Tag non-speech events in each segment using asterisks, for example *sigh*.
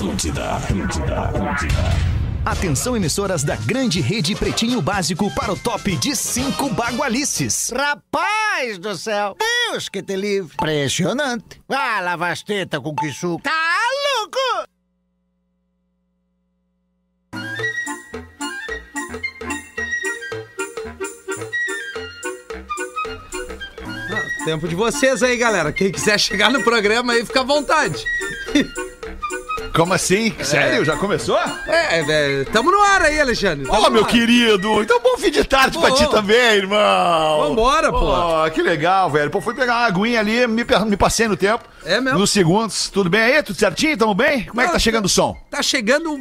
Atlântida, Atlântida, Atlântida. Atenção, emissoras da grande rede Pretinho Básico para o top de cinco bagualices. Rapaz do céu! Deus que te livre! Impressionante! Ah, lava as tetas com que suco! Tá louco! Tempo de vocês aí, galera. Quem quiser chegar no programa aí, fica à vontade. *laughs* Como assim? Sério? Já começou? É, é, tamo no ar aí, Alexandre. Ó, no meu ar. querido! Então bom fim de tarde pra Pô. ti também, irmão! Vambora, pô. Pô, que legal, velho. Pô, fui pegar uma aguinha ali, me, me passei no tempo. É mesmo? Nos segundos. Tudo bem aí? Tudo certinho? Tamo bem? Como é que tá chegando o som? Tá chegando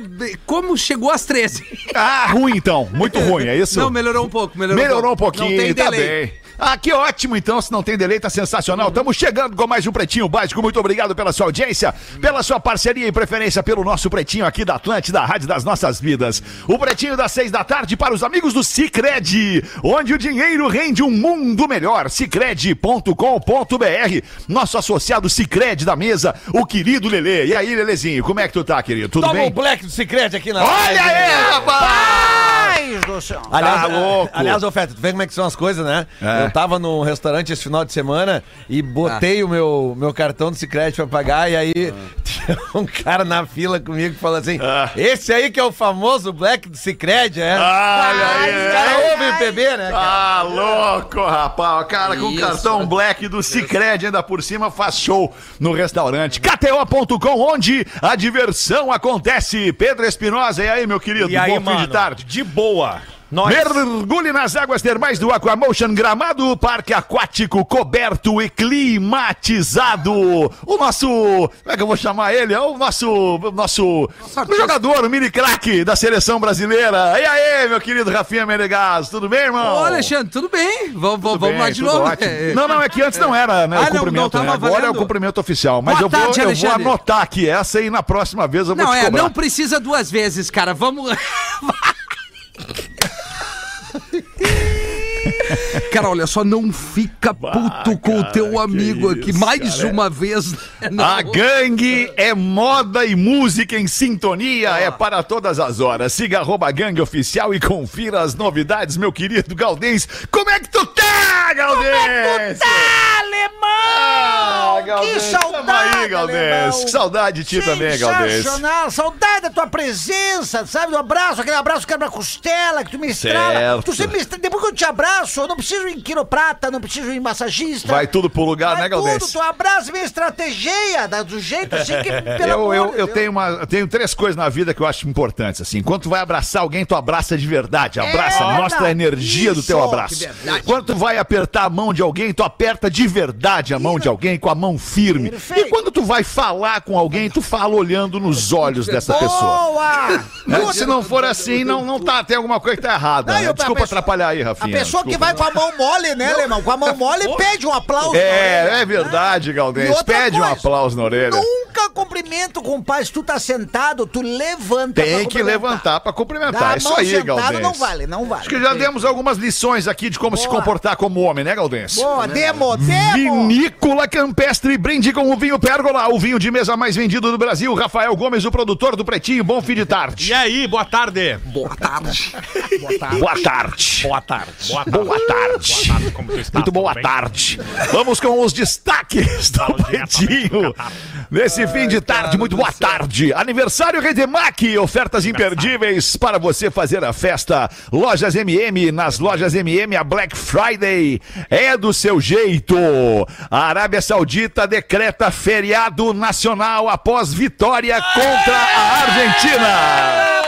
como chegou às 13. Ah, ruim então. Muito ruim, é isso? Não, melhorou um pouco. Melhorou, Melhorou um pouquinho, Não tem tá delay. bem. Ah, que ótimo, então. Se não tem delay, tá sensacional. Estamos chegando com mais um Pretinho Básico. Muito obrigado pela sua audiência, pela sua parceria e preferência pelo nosso Pretinho aqui da Atlântida, Rádio das Nossas Vidas. O Pretinho das seis da tarde para os amigos do Cicred, onde o dinheiro rende um mundo melhor. Cicred.com.br. Nosso associado Cicred da mesa, o querido Lelê. E aí, Lelezinho, como é que tu tá, querido? Tudo Toma bem? o Black do Secret aqui na Olha aí, rapaz! Do céu! Aliás, Tá louco. aliás, ô Feta, tu vê como é que são as coisas, né? É. Eu tava num restaurante esse final de semana e botei o meu, meu cartão do Secret pra pagar e aí tinha *laughs* um cara na fila comigo que falou assim, Ah. esse aí que é o famoso Black do Secret, é? Olha aí. Esse cara ouve o PB, né? cara? Ah, louco, rapaz. O cara com Isso. cartão black do Cicred ainda por cima faz show no restaurante. KTO.com, onde a diversão acontece. Pedro Espinosa, e aí, meu querido? E aí, Bom mano, fim de tarde. De boa. Nós... Mergulhe nas águas termais do Aquamotion Gramado, parque aquático coberto e climatizado. O nosso, como é que eu vou chamar ele? É o nosso, o nosso jogador, o mini craque da seleção brasileira. E aí, meu querido Rafinha Menegas, tudo bem, irmão? Ô, Alexandre, tudo bem? Vamos, Tudo vamos bem, lá de novo. ótimo. É, Não, não, é que antes não era, né? Ah, o não, cumprimento, não né? Agora é o cumprimento oficial. Mas Boa eu, vou, tarde, eu vou anotar aqui essa e na próxima vez eu vou Não, te é, cobrar. não precisa duas vezes, cara. Vamos. *laughs* *laughs* Cara, olha só, não fica puto com o cara, teu que amigo aqui isso, mais cara. uma vez. *laughs* Não. A gangue é moda e música em sintonia, é para todas as horas. Siga arroba gangue oficial e confira as novidades, meu querido Galdês. Como é que tu tá, Galdês? Tá, alemão! que Galdês, tamo saudade, aí, Galdês. alemão. Que saudade de ti também, Galdês. Sensacional, saudade da tua presença, sabe? Do abraço, aquele abraço quebra-costela que tu me estrala. Certo. Tu sempre me estra- Depois que eu te abraço, eu não preciso ir em quiroprata, não preciso ir em massagista. Vai tudo pro lugar, Vai né, Galdês? tudo, tu abraça minha estratégia, do jeito assim que, *laughs* Eu, eu, eu tenho uma, eu tenho três coisas na vida que eu acho importantes, assim. Quando tu vai abraçar alguém, tu abraça de verdade. Abraça, É, mostra a energia do teu isso, abraço. Quando tu vai apertar a mão de alguém, tu aperta de verdade a mão de alguém com a mão firme. Perfeito. E quando tu vai falar com alguém, tu fala olhando nos olhos dessa pessoa. Boa! Né? Se não for assim, não, não tá, tem alguma coisa que tá errada. Não, né? a Desculpa pessoa- atrapalhar aí, A Rafinha. pessoa que desculpa. Vai com a mão mole, né, Alemão? Com a mão mole, pede um aplauso. na orelha. É, é verdade, E Galdês. Pede um coisa, aplauso na orelha. Nunca cumprimento com o pai. Se tu tá sentado, tu levanta pra Tem que levantar pra cumprimentar. a Isso aí, Galdês. não vale, não vale. Acho que já demos algumas lições aqui de como se Boa. comportar como homem, né, Galdês? Boa, demo, demo. Vinícola Campestre, brinde com o vinho Pérgola, o vinho de mesa mais vendido do Brasil. Rafael Gomes, o produtor do Pretinho, bom fim de tarde. E aí, boa tarde. Boa tarde. Boa tarde. Boa tarde. Boa tarde. Boa tarde. Boa tarde, como tu está? Muito boa tarde. Vamos com os destaques do Pretinho. Nesse fim de tarde, muito boa tarde. Aniversário Redemac, ofertas imperdíveis para você fazer a festa. Lojas MM, nas lojas MM, a Black Friday é do seu jeito. A Arábia Saudita decreta feriado nacional após vitória contra a Argentina.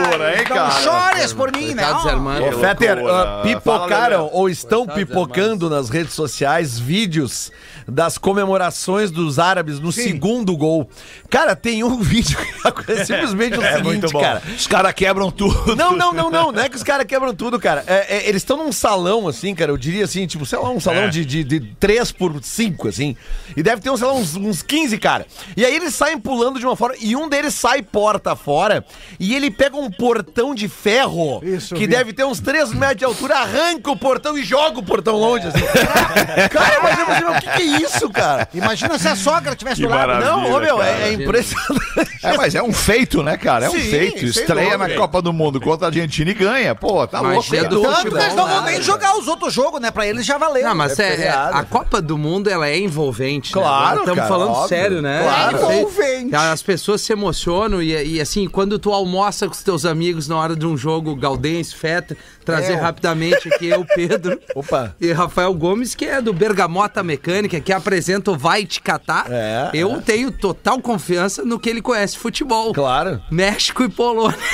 Loucura, hein, Não cara? chores por mim, né? Ô, Fetter, ah, pipocaram ou estão pipocando nas redes sociais vídeos das comemorações dos árabes no segundo gol. Cara, tem um *laughs* vídeo que *laughs* é simplesmente o É seguinte, muito bom. cara. Os caras quebram tudo. Não, não, não, não. Não é que os caras quebram tudo, cara. É, é, eles estão num salão, assim, cara. Eu diria assim, tipo, sei lá, um salão É. de, de, de 3 por 5, assim. E deve ter, sei lá, uns, uns 15, cara. E aí eles saem pulando de uma forma. E um deles sai porta fora. E ele pega um um portão de ferro Isso, que vi. deve ter uns 3 metros de altura, arranca o portão e joga o portão longe, assim. *laughs* cara, mas meu, o que, que é isso, cara? Imagina se a sogra tivesse Que do lado. Não, ô, meu, cara. é, é impressionante. É, mas é um feito, né, cara? É um Sim, feito. sem Estreia na. Copa do Mundo contra a Argentina e ganha. Pô, tá Mas louco. é Tanto que eles não vão né? nem jogar os outros jogos, né? Pra eles já valeu. Não, mas É é, é- a Copa do Mundo ela é envolvente. Claro, Estamos cara, falando óbvio. sério, né? Claro. Você- Envolvente. As pessoas se emocionam e, e, assim, quando tu almoça com os teus amigos na hora de um jogo Galdense, Feta, trazer É. rapidamente aqui eu, Pedro *laughs* Opa. e Rafael Gomes, que é do Bergamota Mecânica, que apresenta o Vai Te Catar. É, eu tenho total confiança no que ele conhece futebol. Claro. México e Polônia. *laughs*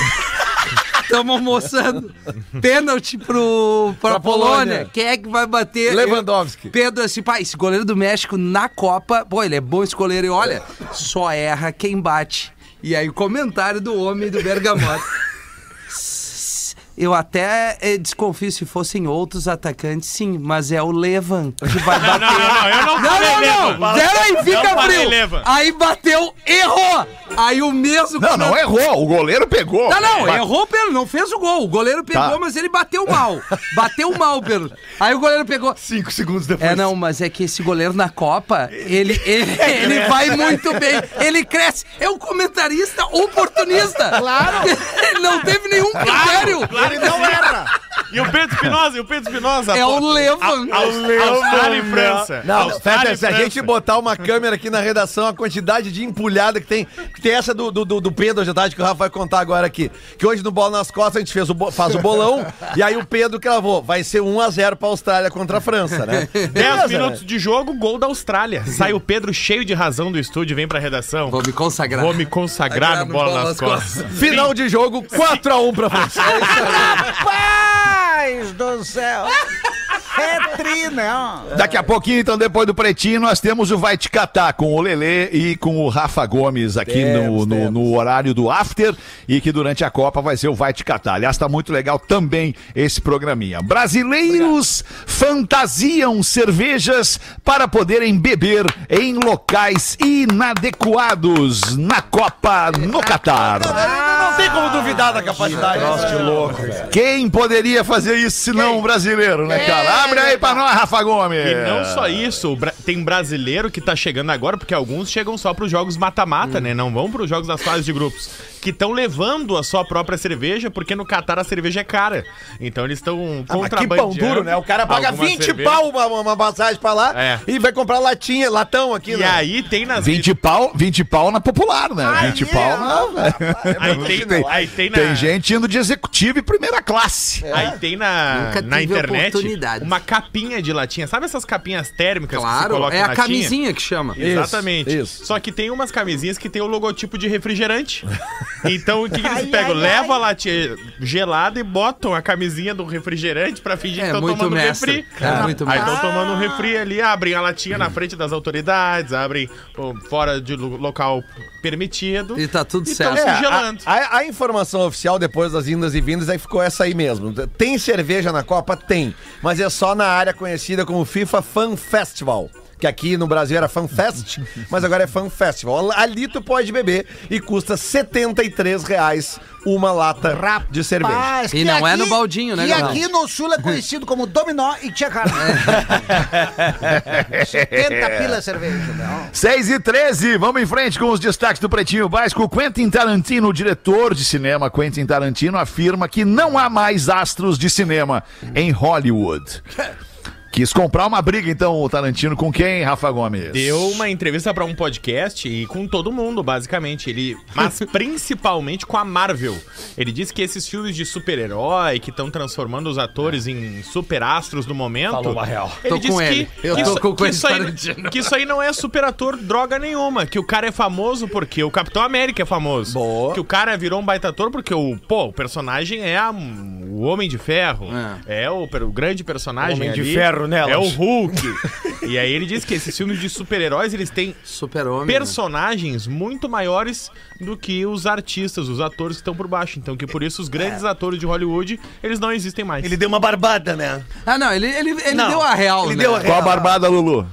Estamos almoçando. Pênalti pro, pra, Pra Polônia. Polônia. Quem é que vai bater? Lewandowski. Eu- Pedro, assim, pai, esse goleiro do México na Copa, pô, ele é bom esse goleiro. E olha, só erra quem bate. E aí o comentário do homem do Bergamota. *laughs* Eu até eh, desconfio se fossem outros atacantes, sim, mas é o Levan que vai *laughs* bater. não, não, eu não Não, falei não, Levan. não. Zero aí, Não fica falei frio. Levan. Aí bateu, errou. Aí o mesmo. Não, não errou. O goleiro pegou. Não, não, Ba- errou Pedro, não fez o gol. O goleiro pegou, Tá. mas ele bateu mal. Bateu mal, Pedro. Aí o goleiro pegou. Cinco segundos depois. É, não, mas é que esse goleiro na Copa, ele, ele, *laughs* ele vai muito bem. Ele cresce. É um comentarista oportunista. Claro. *laughs* Ele não teve nenhum critério. Ele não erra. E o Pedro Espinosa, e o Pedro Espinosa. É o Levan. Austrália e França. Não, e se a gente botar uma câmera aqui na redação, a quantidade de empulhada que tem. Que tem essa do, do, do- do Pedro hoje à tarde, que o Rafa vai contar agora aqui. Que hoje no Bola nas Costas a gente fez o, faz o bolão, *laughs* e aí o Pedro cravou. Vai ser 1x0 pra Austrália contra a França, né? *laughs* 10 Beleza, minutos né? de jogo, gol da Austrália. Sai o Pedro cheio de razão do estúdio, vem pra redação. Vou me consagrar. Vou me consagrar no bola nas costas. Final de jogo, 4x1 pra França. *laughs* Rapaz do céu. *laughs* É tri, né? Daqui a pouquinho, então, depois do Pretinho, nós temos o Vai Te Catar com o Lelê e com o Rafa Gomes aqui no, Temos, no, temos. no horário do After e que durante a Copa vai ser o Vai Te Catar. Aliás, tá muito legal também esse programinha. Brasileiros fantasiam cervejas para poderem beber em locais inadequados na Copa no Catar. Não tem como duvidar da capacidade. de louco, Quem poderia fazer isso se não um brasileiro, né, cara? Abre aí nós, Rafa Gomes. E não só isso, tem brasileiro que tá chegando agora, porque alguns chegam só pros jogos mata-mata, né? Não vão pros jogos das fases de grupos. Que estão levando a sua própria cerveja, porque no Catar a cerveja é cara. Então eles estão Ah, mas que pão duro, né? O cara paga alguma 20 cerveja. pau uma, uma passagem pra lá É. e vai comprar latinha, latão aqui, E né? aí tem nas 20 pau, 20 pau na popular, né? 20 pau na. *laughs* Aí tem, tem, aí tem na, tem gente indo de executivo e primeira classe. Aí tem na, Nunca na internet uma capinha de latinha. Sabe essas capinhas térmicas que se Claro, coloca é a latinha? camisinha que chama. Exatamente. isso. Só que tem umas camisinhas que tem o logotipo de refrigerante. *laughs* Então o que, que eles pegam? Levam a latinha gelada e botam a camisinha do refrigerante pra fingir É que estão tomando mestre. refri. É muito Aí estão tomando um refri ali, abrem a latinha na frente das autoridades, abrem pô, fora de lo- local permitido. E tá tudo e certo. É, gelando. a, a- a informação oficial depois das indas e vindas aí ficou essa aí mesmo. Tem cerveja na Copa? Tem. Mas é só na área conhecida como FIFA Fan Festival. Que aqui no Brasil era Fan Fest, *laughs* mas agora é Fan Festival. Ali tu pode beber e custa 73 reais uma lata de cerveja. Rapaz, E não é no baldinho, né, E aqui no sul é conhecido como dominó e tia carne. *laughs* 70 pila cerveja. Não. 6 e 13, vamos em frente com os destaques do Pretinho Básico. Quentin Tarantino, o diretor de cinema Quentin Tarantino, afirma que não há mais astros de cinema em Hollywood. *laughs* Quis comprar uma briga, então, o Tarantino com quem, Rafa Gomes? Deu uma entrevista pra um podcast e com todo mundo, basicamente. Ele, mas *laughs* principalmente com a Marvel. Ele disse que esses filmes de super-herói que estão transformando os atores em super-astros do momento. Falou uma real. Ele Tô disse com que, ele. Eu que tô isso, com o que, isso aí, Tarantino. que isso aí não é super-ator droga nenhuma. Que o cara é famoso porque o Capitão América é famoso. Boa. Que o cara virou um baita ator porque o, pô, o personagem é a- o Homem de Ferro. É, o, per- o grande personagem. Homem de ali. ferro nelas. É o Hulk. e aí ele disse que esses filmes de super-heróis, eles têm Super-homem. né? personagens muito maiores do que os artistas, os atores que estão por baixo. Então que por isso os grandes atores de Hollywood, eles não existem mais. Ele deu uma barbada, né? Ah, não, ele, ele, ele Não, deu a real, ele né? deu a Qual a barbada, Lulu?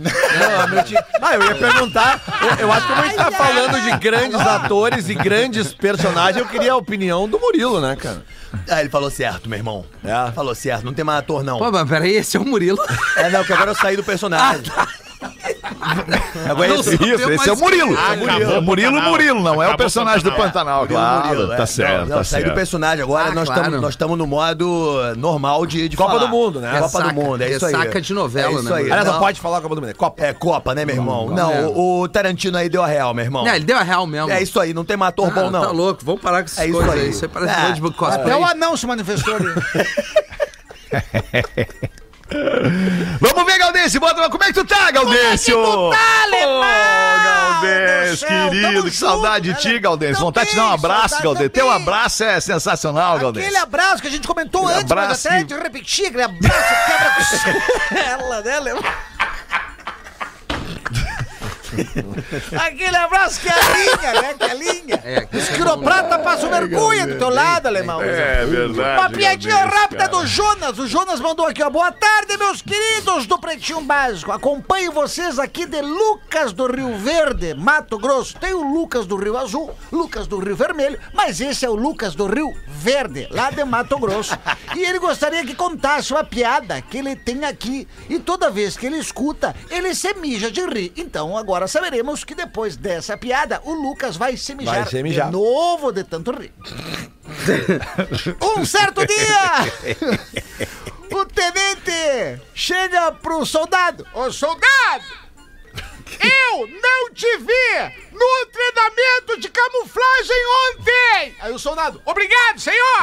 Não, Ah, eu ia perguntar. Eu, eu acho que como a gente tá falando de grandes atores e grandes personagens, eu queria a opinião do Murilo, né, cara? Ah, ele falou certo, meu irmão. É. Falou certo, não tem mais ator, não. Pô, mas peraí, esse é o Murilo. É, não, que agora eu saí do personagem. Agora esse... Isso, esse é o Murilo. Ah, É Murilo, Murilo. Murilo, não é o personagem do Pantanal. Claro. Murilo, Tá é. certo, Não, tá não, saí do certo. personagem agora, Ah, nós estamos nós estamos no modo normal de, de Copa falar. do Mundo, né? Copa Ressaca. do Mundo, é isso aí. Ressaca de novela, é isso né? Aliás, não pode falar Copa do Mundo, é Copa. É Copa, né, meu irmão? Não, É. o, o Tarantino aí deu a real, meu irmão. Não, ele deu a real mesmo. É isso aí, não tem mais ator Ah, bom, não. Tá louco, vamos parar com essas É isso coisas aí. Isso aí parece É. Até o anão se manifestou ali. *laughs* Vamos ver, Galdêncio, bota como é que tu tá, Galdêncio? Como é que tu tá, alemão? Ô, Meu Galdêncio, querido, tamo que saudade junto, de ti, né? Galdêncio. Vontade de te dar um abraço, Galdêncio. Teu abraço é sensacional, Aquele Galdêncio. abraço que a gente comentou Aquele antes, mas abraço até que- de repetir, aquele abraço quebra *laughs* ela, né, Leão? *laughs* Aquele abraço que é a linha, né? Que é a linha. É, Os isso é quiroprata passam vergonha do teu lado, alemão. É verdade. Uma piadinha rápida cara. do Jonas. O Jonas mandou aqui, ó. Boa tarde, meus queridos do Pretinho Básico. Acompanho vocês aqui de Lucas do Rio Verde, Mato Grosso. Tem o Lucas do Rio Azul, Lucas do Rio Vermelho, mas esse é o Lucas do Rio Verde, lá de Mato Grosso. *laughs* E ele gostaria que contasse uma piada que ele tem aqui. E toda vez que ele escuta, ele se mija de rir. Então agora saberemos que depois dessa piada, o Lucas vai se mijar, Vai se mijar. de novo de tanto rir. *laughs* Um certo dia, o tenente chega pro soldado. Ô soldado, eu não te vi no treinamento de camuflagem ontem. Aí o soldado, obrigado, senhor.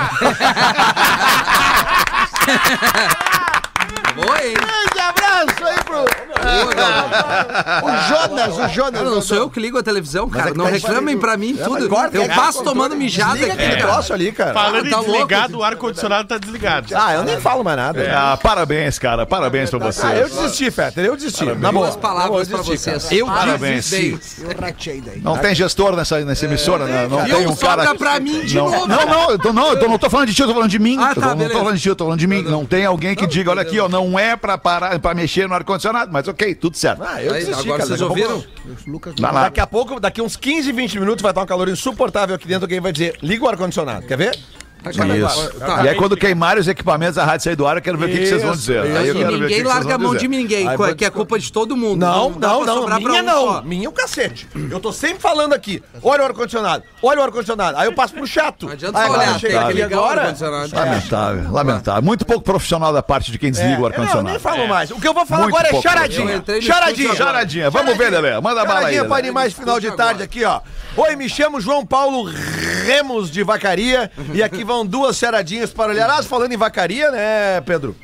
*laughs* Boa, hein? Grande abraço aí pro o Jonas, o Jonas. Cara, não sou eu que ligo a televisão, cara. é não tá reclamem pra mim tudo. mas corta, eu é, passo tomando mijada Desliga aqui, aquele troço ali, cara. Falando tá em desligado, louco. o ar-condicionado tá desligado. Ah, eu nem falo mais nada. É, ah, parabéns, cara. Parabéns pra você. Ah, eu desisti, Fetter, eu desisti. Na boa. Duas palavras pra eu desisti, vocês. Eu Parabéns. Não tem gestor nessa, nessa emissora, né? Não tem um cara. Sobra pra mim de não, novo. Não, não, eu tô, não, eu tô- não tô falando de ti, eu tô falando de mim. Ah, tá, não tô falando de ti, eu tô falando de mim. Não tem alguém que diga, olha aqui, ó, não é pra parar, pra mexer no ar-condicionado, mas ok, tudo certo. Ah, eu Aí, desisti, agora cara. vocês Daqui pouco- ouviram? Dá lá. Daqui a pouco, daqui uns 15, 20 minutos vai estar um calor insuportável aqui dentro. Alguém vai dizer, liga o ar-condicionado. Quer ver? Isso. Tá. E aí, quando queimarem os equipamentos da rádio sair do ar, eu quero ver o que, que vocês vão dizer. Aí eu E quero ver o que ninguém que vocês larga a vão mão dizer. de ninguém, Aí co- vou- que é culpa de todo mundo. Não, dá não, pra não. sobrar pra Minha um não. só. Minha é o cacete. Eu tô sempre falando aqui. Olha o ar-condicionado. Olha o ar-condicionado. Aí eu passo pro chato. Não adianta Aí só agora olhar, chega tem que aqui ligar o agora. ar-condicionado. Lamentável, lamentável. Muito pouco profissional da parte de quem desliga o É, Não, eu ar-condicionado. nem falo mais. O que eu vou falar Muito agora é pouco. Eu charadinha. entrei no Charadinha. estúdio Charadinha. Vamos ver, Lelé. Manda bala aí. Charadinha para animais final de tarde aqui, ó. Oi, me chamo João Paulo Remos de Vacaria *laughs* e aqui vão duas charadinhas para olhar. Ah, falando em vacaria, né, Pedro?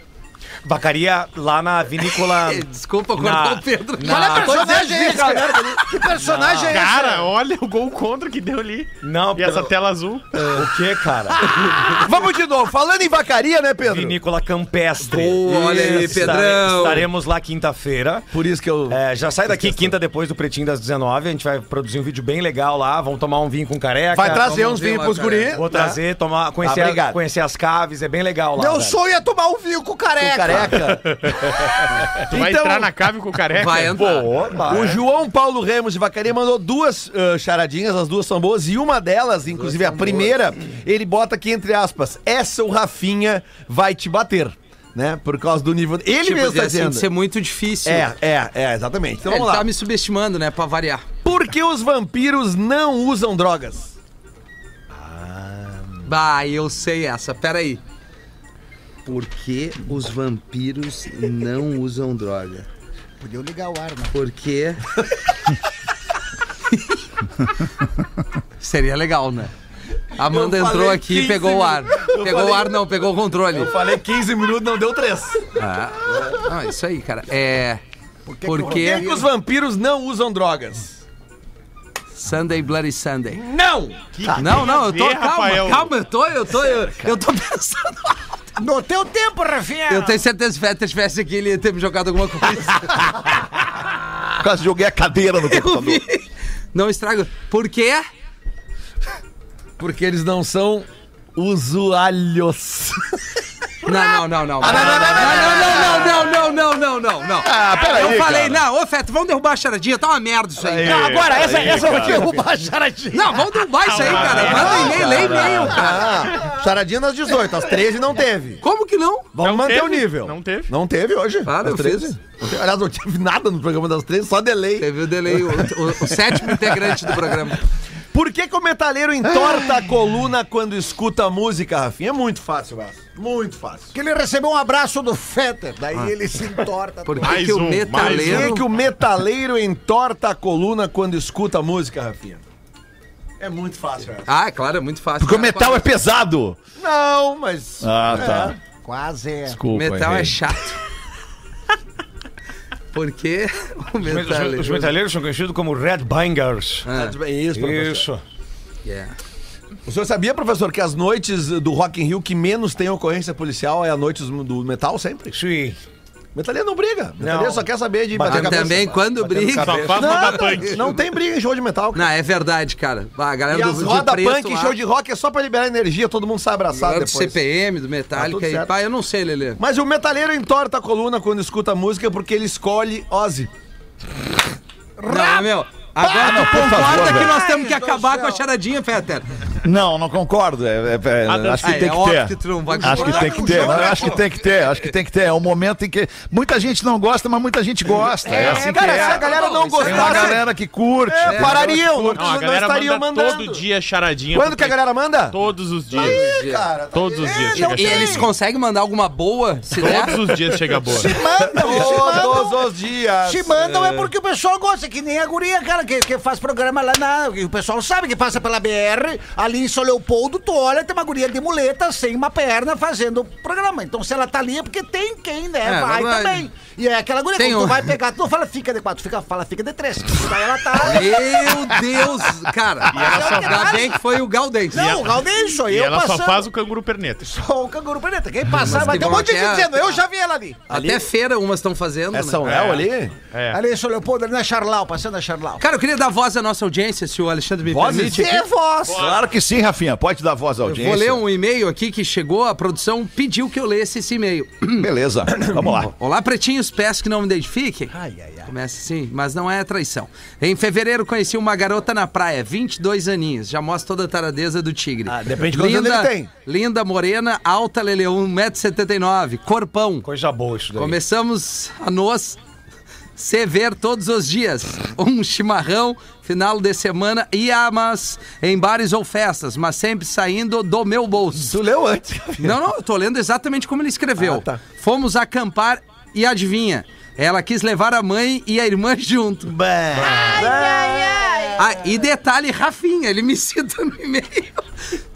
Vacaria lá na vinícola. *laughs* Desculpa Na- cortar o Pedro. na- Olha a Tô dizendo personagem é esse, cara? Que personagem é esse? Cara, olha o gol contra que deu ali. Não, E essa tela azul. o que, cara? *laughs* Vamos de novo. Falando em vacaria, né, Pedro? Vinícola Campestre. Boa, olha aí, Pedrão. Estaremos lá quinta-feira. Por isso que eu. É, já sai daqui quinta depois do Pretinho das 19. A gente vai produzir um vídeo bem legal lá. Vamos tomar um vinho com careca. Vai trazer uns vinhos pros guri. Vou trazer, tomar, conhecer, Ah, a- conhecer as caves. É bem legal lá. Meu velho. sonho é tomar um vinho com careca. Careca. *laughs* Tu vai Então- entrar na cave com o careca. Vai entrar. O João Paulo Remos de Vacaria mandou duas ah, charadinhas, as duas são boas, e uma delas, inclusive a primeira, ele bota aqui entre aspas: essa o Rafinha vai te bater. Né? Por causa do nível. Ele Tipo, mesmo tá assim, dizendo. ser muito difícil. É, é, é, exatamente. Então Ele vamos lá. tá me subestimando, né? Pra variar. Por que os vampiros não usam drogas? Bah, eu sei essa. Pera aí. Por que os vampiros não usam droga? Podia ligar o ar, né? Porque. *laughs* Seria legal, né? Amanda Eu entrou aqui e 15 pegou o ar. Pegou falei- o ar, não, pegou o controle. Eu falei 15 minutos, não deu 3. Ah, ah, isso aí, cara. É. Por que, Porque que os vampiros não usam drogas? Sunday Bloody Sunday. Não! Não, não, eu tô. ver, Calma, Rafael? calma, eu tô, eu tô. Eu, eu tô *laughs* pensando. No teu tempo, Rafinha. Eu tenho certeza que se o Fetter estivesse aqui, ele ia ter me jogado alguma coisa. *laughs* Quase joguei a cadeira no computador. vi. Não estraga. Por quê? Porque eles não são usuários. Não, não, não, não. Não, não, não, não, não, não, não, não, não. Ah, peraí, Eu falei, cara. não, ô Feto, vamos derrubar a charadinha, tá uma merda isso aí. Não, agora, essa, aí, essa eu vou derrubar a charadinha. Não, vamos derrubar isso aí, cara. Manda e-mail, lê e-mail, cara. Ah, charadinha nas 18, às 13 não teve. Como que não? Vamos manter o nível. Não teve. Não teve hoje. Claro, eu às 13. fiz. Não teve- aliás, não tive nada no programa das 13, só delay. Teve o delay, o, o- o sétimo integrante do programa. Por que, que o metaleiro entorta a coluna quando escuta música, Rafinha? É muito fácil, Vasco. Muito fácil. Que ele recebeu um abraço do Fetter, daí ele se entorta. *laughs* Por que, Mais que o um, Por metaleiro... que, que o metaleiro entorta a coluna quando escuta música, Rafinha? É muito fácil, velho. Ah, claro, é muito fácil. Porque o metal é pesado. Não, mas. Ah, tá. Quase é. Desculpa. Metal errei. é chato. Porque o Os, metaleiro... os metaleiros são conhecidos como Red Bangers. Ah, É isso, professor. Isso. yeah. O senhor sabia, professor, que as noites do Rock in Rio que menos tem ocorrência policial é a noite do metal sempre? Sim. Metaleiro não briga. Metaleiro Não. só quer saber de bater Mas cabeça. também, quando briga... Só faz moda punk. Não tem briga em show de metal. cara. Não, é verdade, cara. Ah, A galera E do as de roda preto punk em lá, show de rock é só pra liberar energia, todo mundo sai abraçado galera do depois. CPM, do Tá Metallica tudo e pá, eu não sei, Lelê. Mas o metaleiro entorta a coluna quando escuta música porque ele escolhe Ozzy. Não, meu. Agora não, tu por concorda favor, que nós temos que do acabar com a charadinha, Fetter? Não, não concordo. É, é- é- acho que Ah, tem é que ter. que vai Acho que tem que ter. Não, acho que tem que ter. Acho que tem que ter. É um momento em que muita gente não gosta, mas muita gente gosta. É, assim que cara, é. se a galera não aí Tem gostasse, galera que curte. é, tem parariam, não, Não, a não estariam manda mandando. todo dia charadinha. Quando que a galera manda? Todos os dias. Cara, tá Todos os dias chega E eles conseguem mandar alguma boa, se der? Todos os dias chega boa. Se mandam. Todos os dias. Se mandam é porque o pessoal gosta, que nem a guria, cara, que, faz programa lá na. O pessoal sabe que passa pela BR, ali em São Leopoldo, tu olha, tem uma guria de muleta, sem uma perna, fazendo o programa. Então, se ela tá ali é porque tem quem, né? É, vai verdade. também. E é aquela guria, quando tu um- vai pegar, tu não fala fica de quatro, fica, fala fica de três. Daí ela tá. *laughs* Meu Deus, cara. ela só Ainda bem que foi o Galdente. Não, o Galdênio, sou E eu ela passando. só faz o canguru perneta. Só o canguru preta. Quem passar Mas vai que ter um monte de que gente é- dizendo, eu já vi ela ali. Até feira umas estão fazendo, É né? São Léo ali? É. Ali em São Leopoldo, ali na Charlau, passando a Charlau. Cara, eu queria dar voz à nossa audiência, se o Alexandre me Vozes? permite. É voz. Claro que sim, Rafinha. Pode dar voz à Eu audiência. vou ler um e-mail aqui que chegou, a produção pediu que eu lesse esse e-mail. *coughs* Beleza. Vamos lá. Olá, pretinhos, peço que não me identifiquem. Ai, ai, ai. Começa assim, mas não é traição. Em fevereiro conheci uma garota na praia, 22 aninhos. Já mostra toda a taradeza do tigre. Ah, depende de anos ele tem. Linda, morena, alta, lele, 1,79m, corpão. Coisa boa isso daí. Começamos a nos se ver todos os dias. Um chimarrão, final de semana, íamos em bares ou festas, mas sempre saindo do meu bolso. Tu leu antes. Não, não, eu tô lendo exatamente como ele escreveu. Ah, tá. Fomos acampar e adivinha? Ela quis levar a mãe e a irmã junto. Ah, e detalhe, Rafinha, ele me *laughs* cita no e-mail.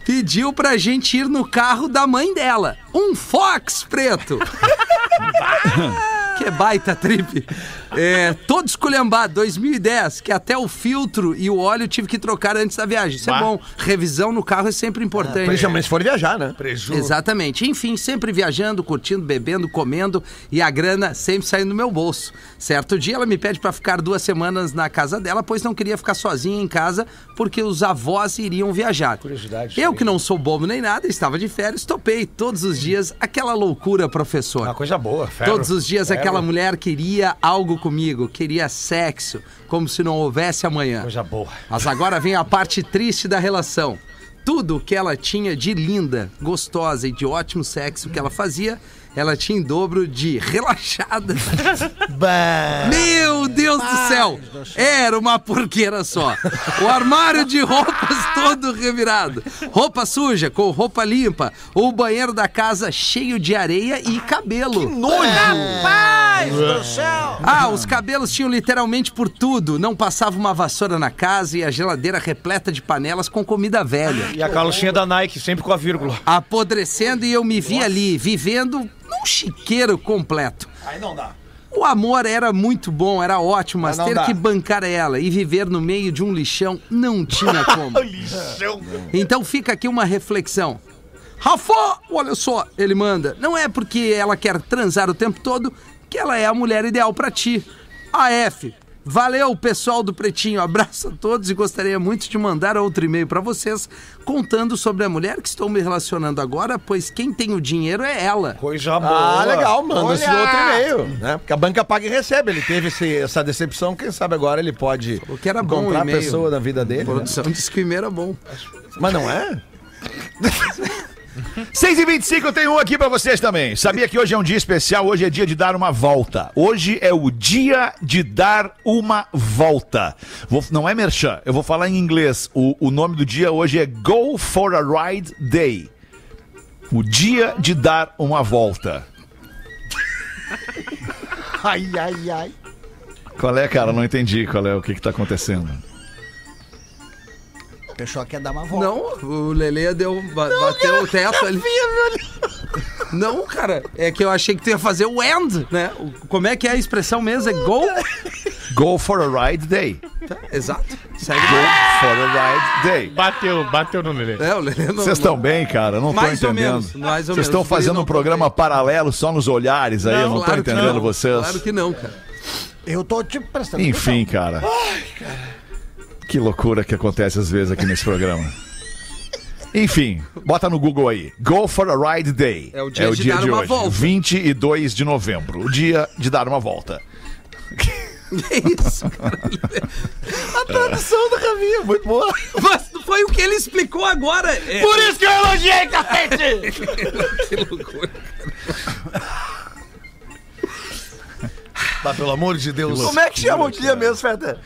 Pediu pra gente ir no carro da mãe dela. Um Fox preto. *laughs* que baita trip. É, todo esculhambado, 2010, que até o filtro e o óleo tive que trocar antes da viagem. Isso é Bah. bom. Revisão no carro é sempre importante. Principalmente se for viajar, né? Exatamente. Enfim, sempre viajando, curtindo, bebendo, comendo e a grana sempre saindo do meu bolso. Certo dia ela me pede pra ficar duas semanas na casa dela, pois não queria ficar sozinha em casa porque os avós iriam viajar. Curiosidade, Eu que não sou bobo nem nada, estava de férias, topei todos os dias aquela loucura, professor. Uma coisa boa, ferro. Todos os dias Ferro. aquela mulher queria algo comigo, queria sexo, como se não houvesse amanhã. Coisa boa. Mas agora vem a parte triste da relação. Tudo que ela tinha de linda, gostosa e de ótimo sexo que ela fazia, ela tinha em dobro de relaxada. *laughs* Meu Deus do céu! Era uma porqueira só. O armário de roupas todo revirado. Roupa suja com roupa limpa. O banheiro da casa cheio de areia e cabelo. Rapaz do céu! Ah, os cabelos tinham literalmente por tudo. Não passava uma vassoura na casa e a geladeira repleta de panelas com comida velha. E a calcinha da Nike, sempre com a vírgula. Apodrecendo e eu me vi ali, vivendo num chiqueiro completo. Aí não dá. O amor era muito bom, era ótimo, mas, Mas ter dá. que bancar ela e viver no meio de um lixão não tinha *laughs* como. Então fica aqui uma reflexão. Rafa, olha só, ele manda. Não é porque ela quer transar o tempo todo que ela é a mulher ideal pra ti. A F, Valeu, pessoal do Pretinho. Abraço a todos e gostaria muito de mandar outro e-mail para vocês contando sobre a mulher que estou me relacionando agora, pois quem tem o dinheiro é ela. Coisa boa. Ah, legal, manda esse outro e-mail, né? Porque a banca paga e recebe. Ele teve esse- essa decepção, quem sabe agora ele pode Falou que era bom o encontrar a pessoa da vida A dele. né? produção disse que o e-mail era bom. Mas não é? *laughs* 6 e 25 eu tenho um aqui pra vocês também. Sabia que hoje é um dia especial? Hoje é dia de dar uma volta. Hoje é o dia de dar uma volta. Vou- não é merchan, eu vou falar em inglês. O, o nome do dia hoje é Go for a Ride Day. O dia de dar uma volta. Ai, ai, ai. Qual é, cara? Não entendi qual é o que, que tá acontecendo. O pessoal quer dar uma volta. Não, o Lele deu, ba- bateu o teto ali. Não, cara, é que eu achei que tu ia fazer o end, né? Como é que é a expressão mesmo? É go? Go for a Ride Day. Tá, exato. Segue Go for a Ride Day. Bateu, bateu no Lelê. É, o Lele não... Vocês estão bem, cara? Não tô Mais ou entendendo. menos, ou Vocês menos. estão Os guri fazendo não um programa tão bem. paralelo só nos olhares aí, eu não tô claro que entendendo não, vocês. Claro que não, cara. Eu tô te prestando Enfim, cara. Que loucura que acontece às vezes aqui nesse programa. Enfim, bota no Google aí. Go for a Ride Day. É o dia de dar uma hoje, volta. 22 de novembro. O dia de dar uma volta. Que isso, cara? *laughs* A tradução do Ravinha, muito boa. Mas foi o que ele explicou agora. É, Por isso que eu elogiei, cacete! *laughs* que loucura. Tá, pelo amor de Deus. Como é que chama o dia mesmo, Feta?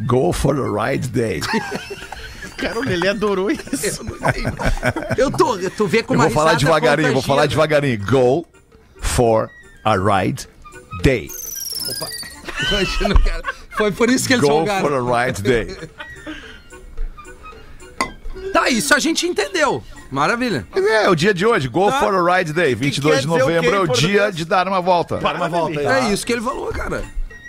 Go for a Ride Day. Cara, o Lelê adorou isso. Eu tô, tu vê Eu como a vou falar devagarinho, vou falar devagarinho. Go for a Ride Day. Imagina, cara. *laughs* Foi por isso que eles Go folgaram. for a Ride Day. *laughs* Tá, isso a gente entendeu. Maravilha. É, o dia de hoje, Go Tá. for a Ride Day, 22 quer de novembro é o dia de dar uma volta. Para uma volta aí. É isso que ele falou, cara.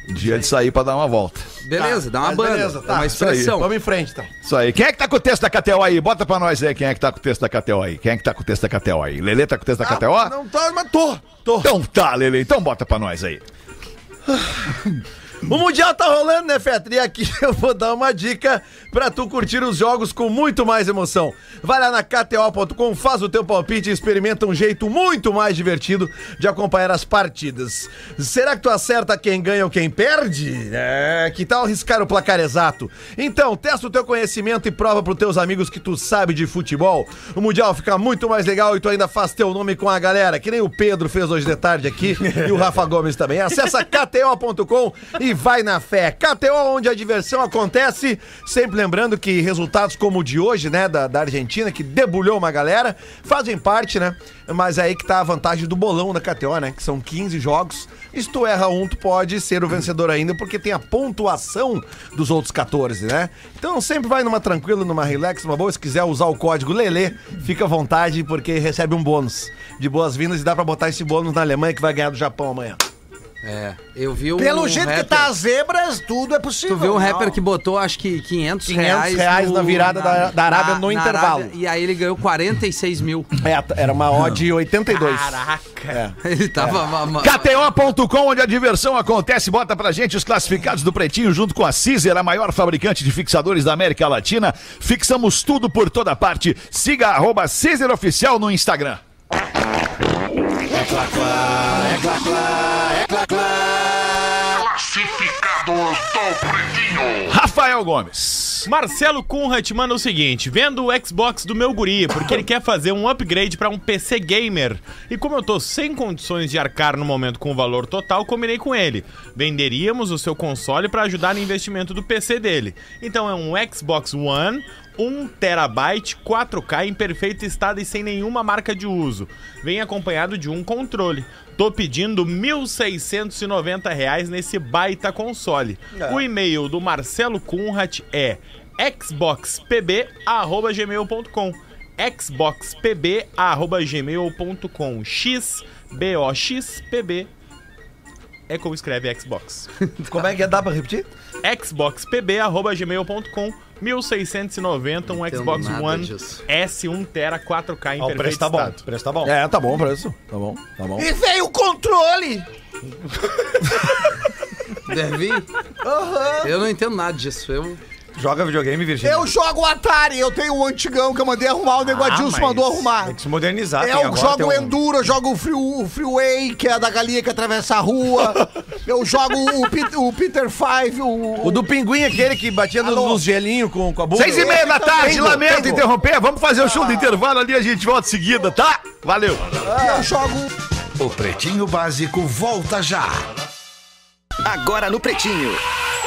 Dia de sair pra dar uma volta. Beleza, dá uma mas banda. beleza, tá. é uma Isso aí. expressão. Vamos em frente, então. Isso aí. Quem é que tá com o texto da KTO aí? Bota pra nós aí quem é que tá com o texto da KTO aí. Quem é que tá com o texto da KTO aí? Lelê tá com o texto da KTO? Ah, Não tô, mas tô. Tô. Então tá, Lelê. Então bota pra nós aí. *laughs* O Mundial tá rolando, né, Fetra? E aqui *laughs* eu vou dar uma dica pra tu curtir os jogos com muito mais emoção. Vai lá na KTO.com, faz o teu palpite e experimenta um jeito muito mais divertido de acompanhar as partidas. Será que tu acerta quem ganha ou quem perde? É, que tal arriscar o placar exato? Então, testa o teu conhecimento e prova pros teus amigos que tu sabe de futebol. O Mundial fica muito mais legal e tu ainda faz teu nome com a galera, que nem o Pedro fez hoje de tarde aqui e o Rafa Gomes também. Acessa kto.com e vai na fé. KTO, onde a diversão acontece. Sempre lembrando que resultados como o de hoje, né, da, da Argentina, que debulhou uma galera, fazem parte, né? Mas aí que tá a vantagem do bolão da KTO, né? Que são 15 jogos. Se tu erra um, tu pode ser o vencedor ainda, porque tem a pontuação dos outros 14, né? Então sempre vai numa tranquila, numa relax, numa boa. Se quiser usar o código Lelê, fica à vontade, porque recebe um bônus de boas-vindas e dá pra botar esse bônus na Alemanha que vai ganhar do Japão amanhã. É, eu vi um Pelo jeito que rapper- tá as zebras, tudo é possível. Tu viu um rapper Não. que botou, acho que 500, 500 reais, reais na virada da- da Arábia no intervalo. Arábia, e aí ele ganhou 46 mil. É, era uma odd 82. Caraca. Ele tava... ma- KTO.com, onde a diversão acontece. Bota pra gente os classificados do Pretinho junto com a Caesar, a maior fabricante de fixadores da América Latina. Fixamos tudo por toda parte. Siga arroba Caesar Oficial no Instagram. Classificados do Pretinho. Rafael Gomes. Marcelo Kunrat manda o seguinte: vendo o Xbox do meu guri, porque ele quer fazer um upgrade pra um PC gamer. E como eu tô sem condições de arcar no momento com o valor total, combinei com ele. Venderíamos o seu console pra ajudar no investimento do PC dele. Então é um Xbox One 1 terabyte 4K em perfeito estado e sem nenhuma marca de uso. Vem acompanhado de um controle. Tô pedindo 1.690 reais nesse baita console. O e-mail do Marcelo Kunrat é xboxpb@gmail.com. xboxpb@gmail.com. X B O X P B é como escreve Xbox. *laughs* Como é que é? Dá pra repetir? xboxpb@gmail.com 1690 um Entendo Xbox One disso. S1 tera 4K em o perfeito preço tá bom. estado. O preço tá bom. É, tá bom o preço. Tá bom, tá bom. E veio o controle! Deve ir. Eu não entendo nada disso. Eu... Joga videogame, Virgínia. Eu jogo o Atari, eu tenho o antigão que eu mandei arrumar, o Nego Adilson mandou arrumar. Tem que se modernizar. tem Eu agora, jogo um- Enduro, eu jogo o, free, o Freeway, que é da galinha que atravessa a rua. *laughs* eu jogo o, Pit- o Peter Five, o, O do pinguim, aquele que batia nos, Alô? nos gelinhos com, com a bunda. Seis e meia da tarde, lamento interromper. Vamos fazer o show do intervalo ali, a gente volta em seguida, tá? Valeu. eu jogo O Pretinho Básico volta já. Agora no Pretinho.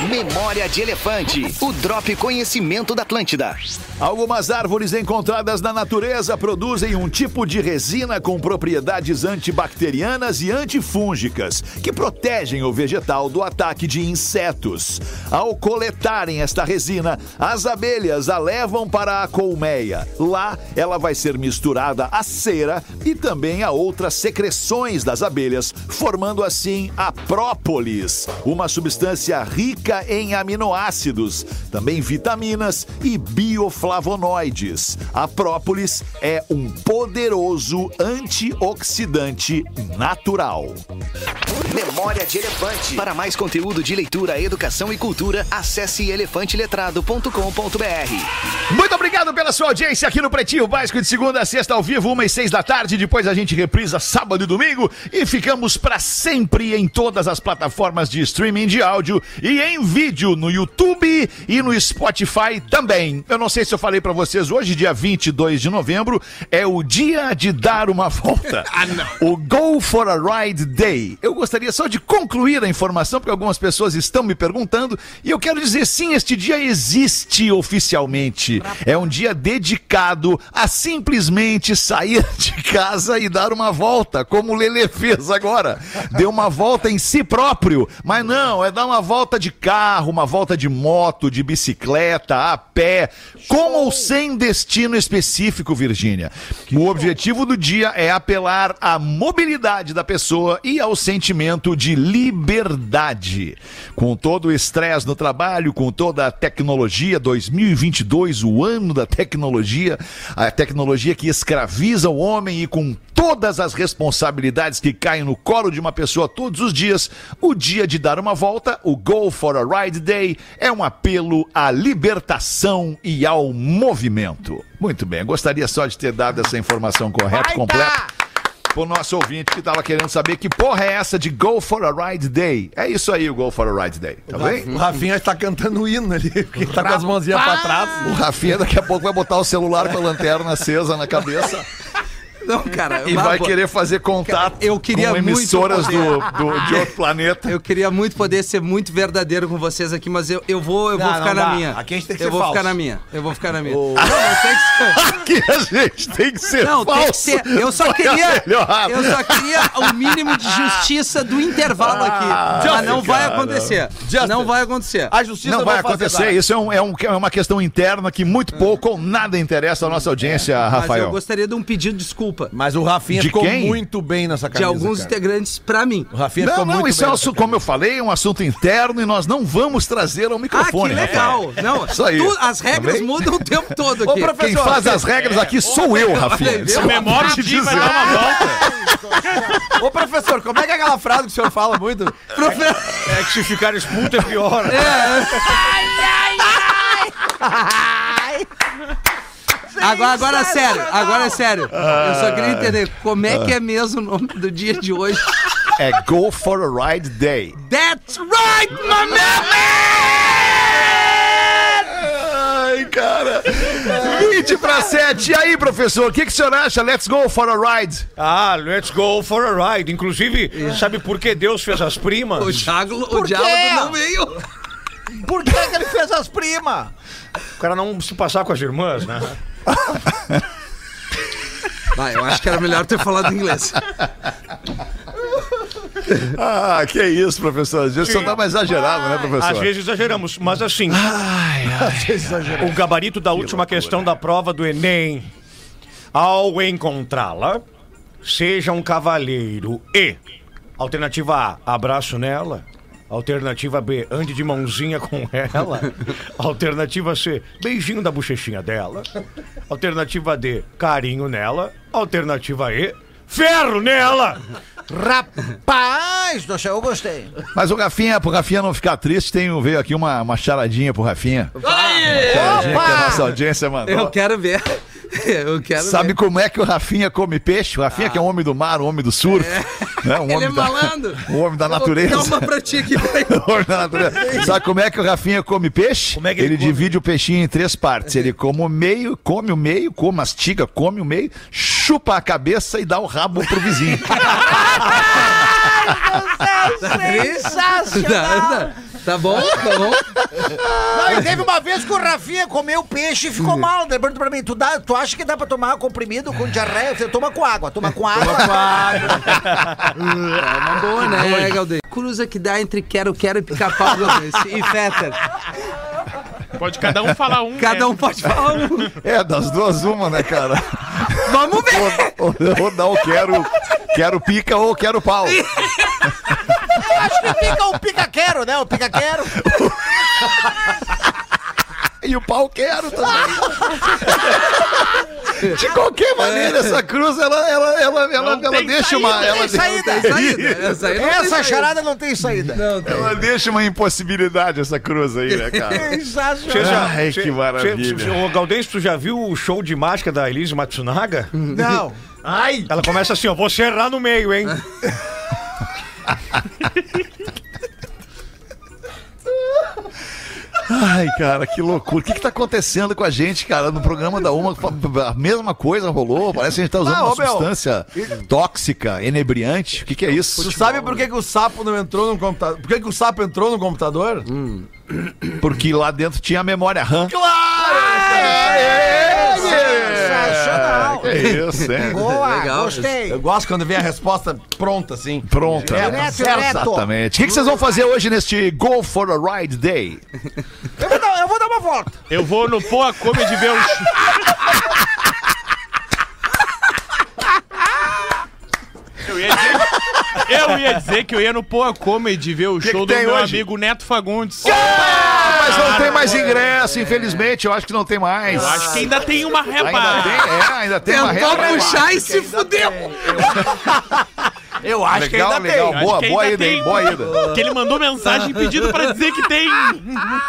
Memória de Elefante. O Drop Conhecimento da Atlântida. Algumas árvores encontradas na natureza produzem um tipo de resina com propriedades antibacterianas e antifúngicas que protegem o vegetal do ataque de insetos. Ao coletarem esta resina, as abelhas a levam para a colmeia. Lá, ela vai ser misturada à cera e também a outras secreções das abelhas, formando assim a própolis, uma substância rica em aminoácidos, também vitaminas e bioflavonoides. A própolis é um poderoso antioxidante natural. Memória de Elefante. Para mais conteúdo de leitura, educação e cultura, acesse elefanteletrado.com.br. Muito obrigado pela sua audiência aqui no Pretinho Básico de segunda a sexta ao vivo, uma e seis da tarde. Depois a gente reprisa sábado e domingo e ficamos para sempre em todas as plataformas de streaming de áudio e em vídeo no YouTube e no Spotify também. Eu não sei se eu falei para vocês hoje, dia 22 de novembro, é o dia de dar uma volta. *laughs* ah, não. O Go for a Ride Day. Eu gostaria só de concluir a informação porque algumas pessoas estão me perguntando e eu quero dizer sim, este dia existe oficialmente. É um dia dedicado a simplesmente sair *laughs* de casa e dar uma volta, como o Lele fez agora. Deu uma volta em si próprio, mas não, é dar uma volta de carro, uma volta de moto, de bicicleta, a pé, com ou sem destino específico, Virgínia. O objetivo do dia é apelar à mobilidade da pessoa e ao sentimento de liberdade. Com todo o estresse no trabalho, com toda a tecnologia, 2022, o ano da tecnologia, a tecnologia que escraviza o homem e com todas as responsabilidades que caem no colo de uma pessoa todos os dias, o dia de dar uma volta, o Go for a Ride Day, é um apelo à libertação e ao movimento. Muito bem, gostaria só de ter dado essa informação correta, completa. Pro nosso ouvinte que estava querendo saber que porra é essa de Go for a Ride Day. É isso aí, o Go for a Ride Day, tá bem? O Rafinha está cantando o hino ali, porque tá com as mãozinhas pra trás. O Rafinha daqui a pouco vai botar o celular com a lanterna acesa na cabeça Não, cara. e vai querer fazer contato eu queria com emissoras muito do, do- de outro planeta. Eu queria muito poder ser muito verdadeiro com vocês aqui, mas eu, eu vou, eu vou Não, ficar não na dá. minha. Aqui a gente tem que eu ser vou falso. ficar na minha. Eu vou ficar na minha. Não, mas tem que ser. *laughs* Aqui a gente tem que ser Não, tem que falso. ser. Eu só Foi queria. Eu só queria o mínimo de justiça do intervalo aqui. Mas não vai acontecer. Não vai acontecer. A justiça Não vai fazer acontecer. nada. Isso é, um- é um- é uma questão interna que muito pouco ou nada interessa à nossa audiência, Mas eu Rafael. gostaria de um pedido de desculpa Mas o Rafinha De ficou quem? muito bem nessa de camisa, alguns cara. integrantes pra mim. O Rafinha Não, ficou não, muito isso é, bem um nessa assunto, como eu falei, é um assunto interno e nós não vamos trazer ao Ah, microfone. que Rafael. legal. Não, *laughs* Isso aí. tu- as regras Também? mudam o tempo todo Ô, aqui. professor, Quem faz as regras aqui sou eu, Rafinha. Olha, Isso viu? eu Memória te de vai dizer. dar uma volta. *laughs* Ô, professor, como é que é aquela frase que o senhor fala muito? É que se ficar expulso é pior. *laughs* Agora, agora é sério, agora é sério. Eu só queria entender como é que é mesmo o nome do dia de hoje. É Go for a Ride Day. That's right, my man! Ai, cara. 20 para 7. E aí, professor, o que, que o senhor acha? Let's go for a ride. Ah, let's go for a ride. Inclusive, sabe por que Deus fez as primas? O diálogo, o diálogo não veio. Por que, que ele fez as primas? O cara não se passar com as irmãs, né? *laughs* Ah, eu acho que era melhor ter falado inglês. *laughs* Ah, que isso, professor. Às vezes o senhor tá mais exagerado, né, professor? Às vezes exageramos, mas assim. *laughs* O gabarito da última questão da prova do Enem. Ao encontrá-la, seja um cavalheiro e. Alternativa A, abraço nela. Alternativa B, ande de mãozinha com ela. *laughs* Alternativa C, beijinho da bochechinha dela. Alternativa D, carinho nela. Alternativa E, ferro nela. Rapaz do céu, eu gostei. Mas o Rafinha, pro Rafinha não ficar triste, tem, veio aqui uma, uma charadinha pro Rafinha. Charadinha que a nossa audiência mandou. Eu quero ver. *laughs* Eu quero Sabe ver. como é que o Rafinha come peixe? O Rafinha que é um homem do mar, um homem do surf. *laughs* Né? Um Ele é homem da- malandro. *laughs* um homem da natureza. dar uma pra ti aqui. Um homem da natureza. Sabe como é que o Rafinha come peixe? Como é que ele ele come? divide o peixinho em três partes. Ele come o meio, come o meio, come, mastiga, come o meio, chupa a cabeça e dá o rabo pro vizinho. Sensacional! Tá bom? Tá bom? Não, e teve uma vez que o Rafinha comeu peixe e ficou mal. Lembrando pra mim, tu, dá, tu acha que dá pra tomar comprimido com diarreia? Você toma com água, toma com água. *laughs* É uma boa, né, Galdês? Cruza que dá entre quero, quero e pica-pau. E Fetter. *laughs* Pode cada um falar um. Cada né? um pode falar um. É, das duas uma, né, cara? Vamos ver. Ou, ou não, quero, quero pica ou quero pau. Eu acho que fica o pica-quero, né? O pica-quero. *laughs* E o pau quero também. *laughs* De qualquer maneira, essa cruz, ela, ela, ela, ela, Não ela deixa saída, uma. não Ela, tem saída. Tem saída. Essa aí Essa saída. charada não tem saída. Não, tem. ela deixa uma impossibilidade, essa cruz aí, né, cara? *laughs* Sensacional. Ai, que maravilha. Ô, Gaudense, tu já viu o show de mágica da Elise Matsunaga? Não. Ai! Ela começa assim, ó, vou serrar no meio, hein? *laughs* Ai, cara, que loucura. O que, que tá acontecendo com a gente, cara? No programa da Uma, a mesma coisa rolou. Parece que a gente tá usando Ah, uma meu. substância tóxica, enebriante. O que, que é isso? Tu sabe por que, que o sapo não entrou no computador? Por que, que o sapo entrou no computador? Porque lá dentro tinha a memória RAM. Sensacional. Que isso, hein? *laughs* Boa, Legal. gostei. Eu gosto quando vem a resposta pronta, assim. Pronta. Direto, direto. Exatamente. O que, que vocês vão fazer hoje neste Go for a Ride Day? Eu vou dar, eu vou dar uma volta. Eu vou no Poa Comedy ver o. sh- Eu ia, dizer, eu ia dizer que eu ia no Poa Comedy ver o show que do meu hoje? amigo Neto Fagundes. Mas não tem mais ingresso, infelizmente. Eu acho que não tem mais. Eu acho que ainda tem uma Ainda reba. tem, é, ainda tem uma Tentou reta. puxar e se fudeu. Eu acho Legal, que ainda legal. Acho Boa, boa ainda ida, hein? tem. Boa ida. *laughs* Que ele mandou mensagem pedindo pra dizer que tem.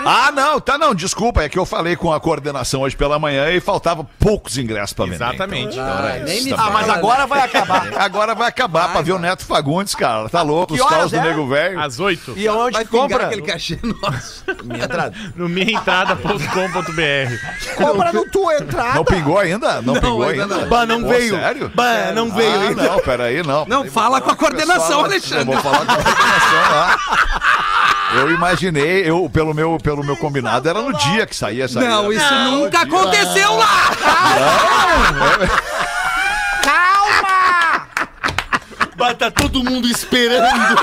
Ah, não, tá não, desculpa, é que eu falei com a coordenação hoje pela manhã e faltava poucos ingressos pra vender. Exatamente. Então, nem isso me também. Ah, mas agora vai acabar. *laughs* Agora vai acabar pra ver o Neto Fagundes, cara. Tá louco, os Que horas caos do é? Nego Velho. Às oito. E onde Vai compra? aquele cachê nosso. *laughs* Minha entrada. No minhaentrada.com.br. Compra no tua entrada. Não pingou ainda? Não, pingou ainda ainda? não. Bah, não Pô, veio. Sério? Bah, não veio Ah, ainda. não, peraí, não. Não, fala com a coordenação, Eu Alexandre. vou falar com a coordenação lá. Eu imaginei, eu, pelo, meu, pelo meu combinado, era no dia que saía essa Não, isso nunca aconteceu lá. Calma! Bah, tá todo mundo esperando.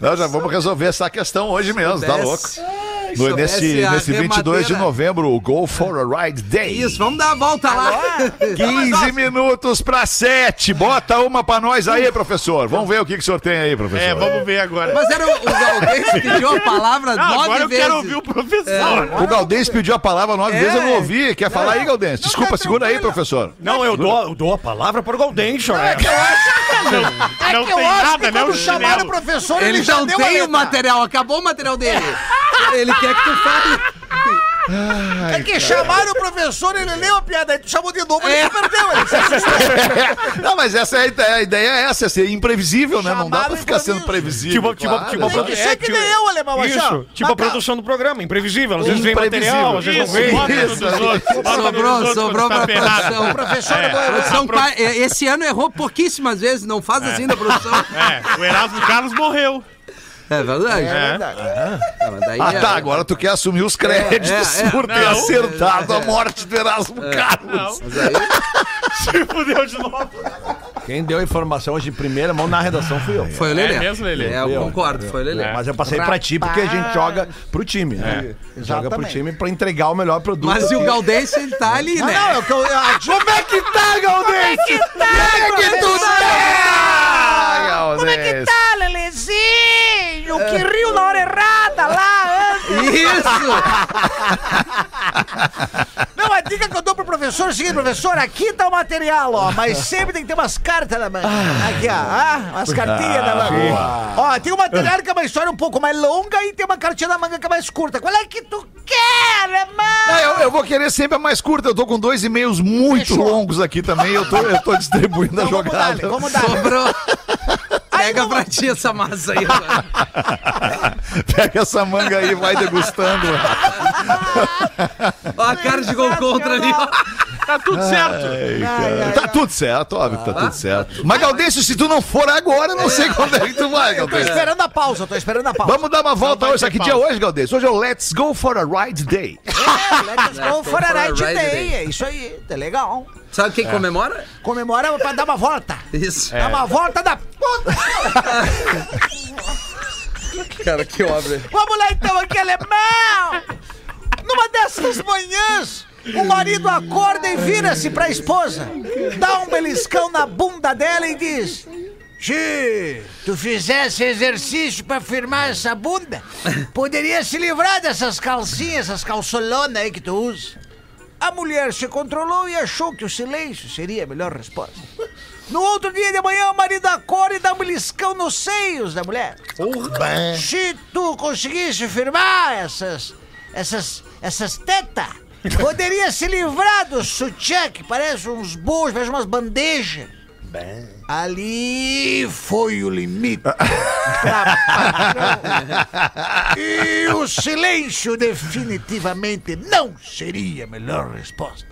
Nós já vamos resolver essa questão hoje mesmo, tá louco? No, nesse, a nesse 22 de novembro, o Go for a Ride Day. Isso, vamos dar a volta lá. 15 *laughs* minutos para 7. Bota uma pra nós aí, professor. Vamos ver o que, que o senhor tem aí, professor. É, vamos ver agora. Mas era o, o Galdês que pediu a palavra Não, nove agora eu vezes. quero ouvir o professor. O Galdense pediu a palavra nove É. vezes, eu não ouvi. Quer falar aí, Galdense? Desculpa, segura aí, professor. Não, eu dou, eu dou a palavra para o Gaudense, É né? que eu acho, Não, é não que eu tem acho nada, que né? quando chamaram o professor, ele, Ele já não deu tem o material, acabou o material dele. Ele *laughs* quer que tu fale. É que chamaram o professor, ele leu a piada, aí tu chamou de novo, ele É. se perdeu. Ele se assustou. *laughs* Não, mas essa é a ideia, a ideia é essa, é ser imprevisível, né? Não dá pra ficar sendo previsível. Tipo, tipo, claro. tipo, que produ- ser que nem eu, alemão, assim. Isso, tipo a Mas, produção do programa, imprevisível. Às vezes vem material, às vezes não vem. Sobrou, sobrou tá pra ferrado. produção. O professor É. é qua- esse ano errou pouquíssimas vezes, não faz assim da produção. *laughs* É, o Erasmo Carlos morreu. É verdade. É verdade. Ah, daí Ah, é- tá. Agora tu quer assumir os créditos é, é. *laughs* por ter Não. acertado a morte do Erasmo Carlos. Não, Mas aí *laughs* se fudeu de novo. Quem deu a informação hoje de primeira mão na redação fui eu. foi o Lelê. É mesmo, Lelê? É, eu concordo, foi o Lelê. Mas eu passei pra ti porque a gente joga pro time, né? Joga pro time pra entregar o melhor produto. Mas e o Galdense, ele tá ali, Não, né? não, é o que eu... a- Como é que tá? Como é que tá? Como é que tá, Lelezinho? Que riu na hora errada lá antes. Isso! *laughs* Não, mas dica que eu dou pro professor é o seguinte, professor, aqui tá o material, ó, mas sempre tem que ter umas cartas na manga. Aqui, ó, ah, umas cartinhas na manga. Ó, tem um material que é uma história um pouco mais longa e tem uma cartinha na manga que é mais curta. Qual é que tu quer, irmão? Ah, eu, eu vou querer sempre a mais curta. Eu tô com dois e-mails muito Fechou. longos aqui também. Eu tô, eu tô distribuindo a Então vamos jogada. dar, vamos dar. Sobrou. *laughs* Pega pra ti essa massa aí. *laughs* Pega essa manga aí e vai degustando. Ó a cara de gol contra ali. ó. Tá tudo certo. Ai, cara. tá tudo certo, óbvio, tá tudo certo. Mas, Galdêncio, se tu não for agora, eu não sei quando é que tu vai, Eu tô Galdêncio. esperando a pausa, tô esperando a pausa. Vamos dar uma volta hoje. Que dia é hoje, Galdêncio? Hoje é o Let's Go for a Ride Day. É, let's go for a ride day. É isso aí, tá legal. Sabe quem comemora? Comemora pra dar uma volta. Isso. Dar uma volta da... Cara, que obra. Vamos lá então aqui, alemão! Numa dessas manhãs, o marido acorda e vira-se pra esposa, dá um beliscão na bunda dela e diz: Xi, tu fizesse exercício pra firmar essa bunda, poderia se livrar dessas calcinhas, essas calçolonas aí que tu usa. A mulher se controlou e achou que o silêncio seria a melhor resposta. No outro dia de manhã, o marido acorda e dá um beliscão nos seios da mulher. Se tu conseguisse firmar essas. essas. essas tetas, poderia se livrar do sutiã que parece uns bolos, parece umas bandejas. Ali foi o limite. E o silêncio definitivamente não seria a melhor resposta.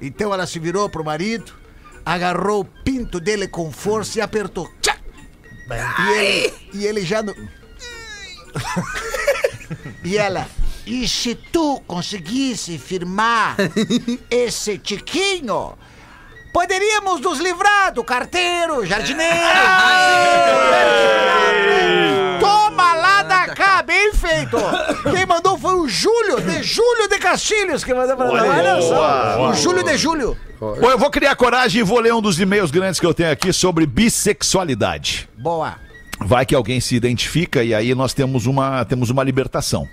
Então ela se virou pro marido, agarrou o pinto dele com força e apertou. Tchá! E ele, e ele já no. e ela. E se tu conseguisse firmar *laughs* esse tiquinho, poderíamos nos livrar do carteiro, jardineiro. *laughs* Toma lá da cá, bem feito! Quem mandou foi o Júlio, de Júlio de Castilhos, que mandou pra nós. Olha só, o Júlio de Júlio. Bom, eu vou criar coragem e vou ler um dos e-mails grandes que eu tenho aqui sobre bissexualidade. Boa. Vai que alguém se identifica e aí nós temos uma, temos uma libertação.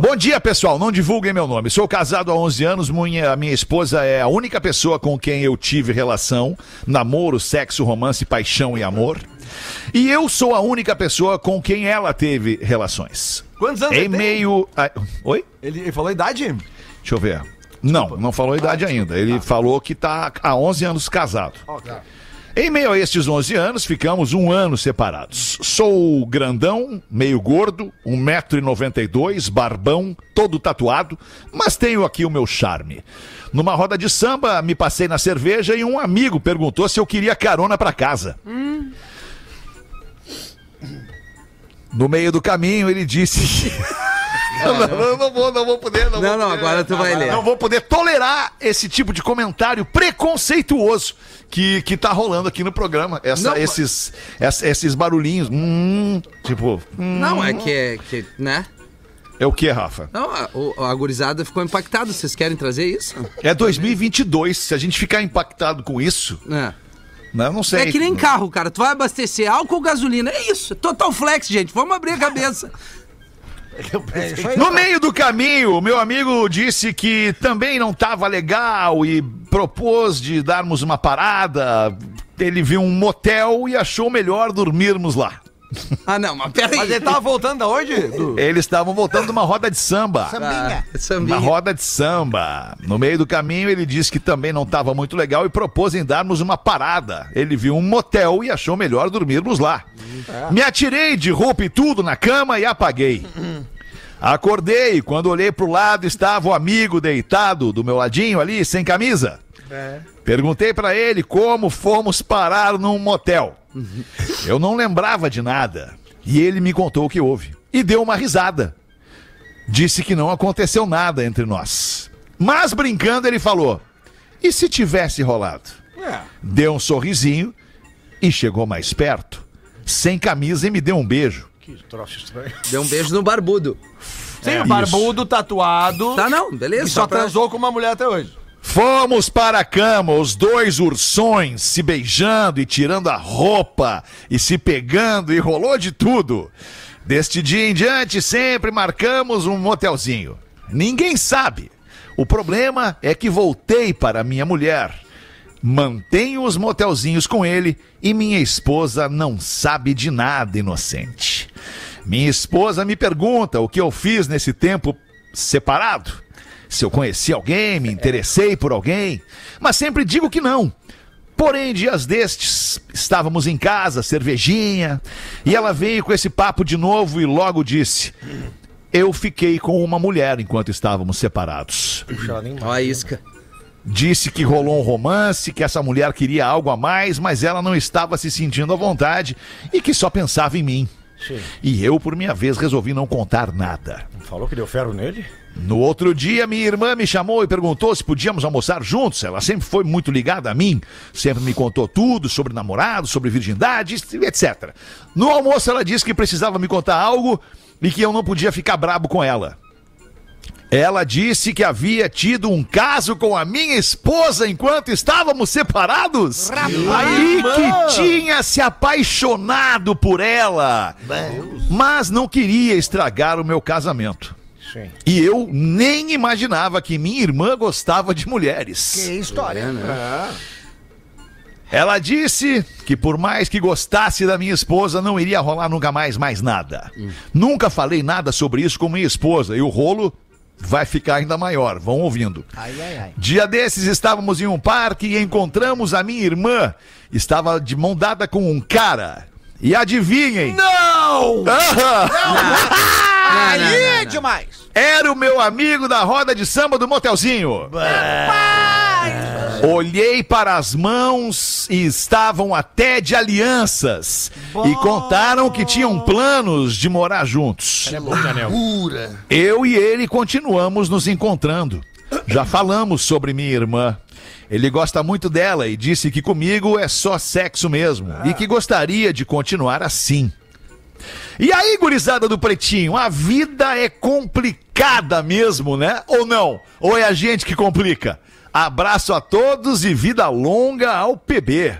Bom dia, pessoal. Não divulguem meu nome. Sou casado há 11 anos. Minha, a minha esposa é a única pessoa com quem eu tive relação, namoro, sexo, romance, paixão e amor. E eu sou a única pessoa com quem ela teve relações. Quantos anos Em ele meio. a- Oi? Ele, ele falou a idade? Deixa eu ver. Não, não falou a idade ainda. Ele falou que tá há 11 anos casado. Em meio a estes 11 anos, ficamos um ano separados. Sou grandão, meio gordo, 1,92m, barbão, todo tatuado, mas tenho aqui o meu charme. Numa roda de samba, me passei na cerveja e um amigo perguntou se eu queria carona pra casa. No meio do caminho, ele disse. Não, não, não vou, não vou poder. Não, Não, vou não, poder. agora tu vai ler. Não vou poder tolerar esse tipo de comentário preconceituoso que, que tá rolando aqui no programa. Essa, Não, esses, essa- esses barulhinhos. Hum, tipo, hum, Não, é que, é que, né? é o que, Rafa? Não, a, o- a gurizada ficou impactada. Vocês querem trazer isso? É 2022. Se a gente ficar impactado com isso, É. né, eu não sei. É que nem carro, cara. Tu vai abastecer álcool ou gasolina. É isso. Total flex, gente. Vamos abrir a cabeça. *laughs* É aí. No meio do caminho, o meu amigo disse que também não estava legal e propôs de darmos uma parada. Ele viu um motel e achou melhor dormirmos lá. Ah, não, mas peraí. Mas ele tava voltando da onde? Do- Eles estavam voltando de uma roda de samba. Sambinha. Ah, sambinha. Uma roda de samba. No meio do caminho, ele disse que também não estava muito legal e propôs em darmos uma parada. Ele viu um motel e achou melhor dormirmos lá. Me atirei de roupa e tudo na cama e apaguei. Acordei quando olhei pro lado estava o amigo deitado do meu ladinho ali, sem camisa. Perguntei pra ele como fomos parar num motel. Eu não lembrava de nada. E ele me contou o que houve. E deu uma risada disse que não aconteceu nada entre nós. Mas brincando, ele falou: e se tivesse rolado? Deu um sorrisinho e chegou mais perto, sem camisa e me deu um beijo. Deu um beijo no barbudo. Sim, o isso. barbudo tatuado. Tá, não. Beleza. E só pra- transou com uma mulher até hoje. Fomos para a cama, os dois ursões se beijando e tirando a roupa e se pegando e rolou de tudo. Deste dia em diante, sempre marcamos um motelzinho. Ninguém sabe, O problema é que voltei para minha mulher. Mantenho os motelzinhos com ele e minha esposa não sabe de nada, inocente. Minha esposa me pergunta o que eu fiz nesse tempo separado. Se eu conheci alguém, me interessei por alguém, mas sempre digo que não. Porém, dias destes, estávamos em casa, cervejinha, e ela veio com esse papo de novo e logo disse: Eu fiquei com uma mulher enquanto estávamos separados. Ó a isca. Disse que rolou um romance, que essa mulher queria algo a mais, mas ela não estava se sentindo à vontade e que só pensava em mim. E eu, por minha vez, resolvi não contar nada. Falou que deu ferro nele? No outro dia, minha irmã me chamou e perguntou se podíamos almoçar juntos. Ela sempre foi muito ligada a mim, sempre me contou tudo sobre namorado, sobre virgindade, etc. No almoço, ela disse que precisava me contar algo e que eu não podia ficar brabo com ela. Ela disse que havia tido um caso com a minha esposa enquanto estávamos separados. E que tinha se apaixonado por ela. Mas não queria estragar o meu casamento. Sim. E eu nem imaginava que minha irmã gostava de mulheres. Que história. Ela disse que por mais que gostasse da minha esposa, não iria rolar nunca mais mais nada. Nunca falei nada sobre isso com minha esposa e o rolo vai ficar ainda maior. Vão ouvindo. Ai, ai, ai. Dia desses estávamos em um parque e encontramos a minha irmã. Estava de mão dada com um cara. E adivinhem? Não! Aí não, é não. demais. Era o meu amigo da roda de samba do motelzinho. Olhei para as mãos e estavam até de alianças. E contaram que tinham planos de morar juntos. É bom, Canel. Eu e ele continuamos nos encontrando. Já falamos sobre minha irmã. Ele gosta muito dela e disse que comigo é só sexo mesmo e que gostaria de continuar assim. E aí, gurizada do Pretinho, a vida é complicada mesmo, né? Ou não? Ou é a gente que complica? Abraço a todos e vida longa ao PB.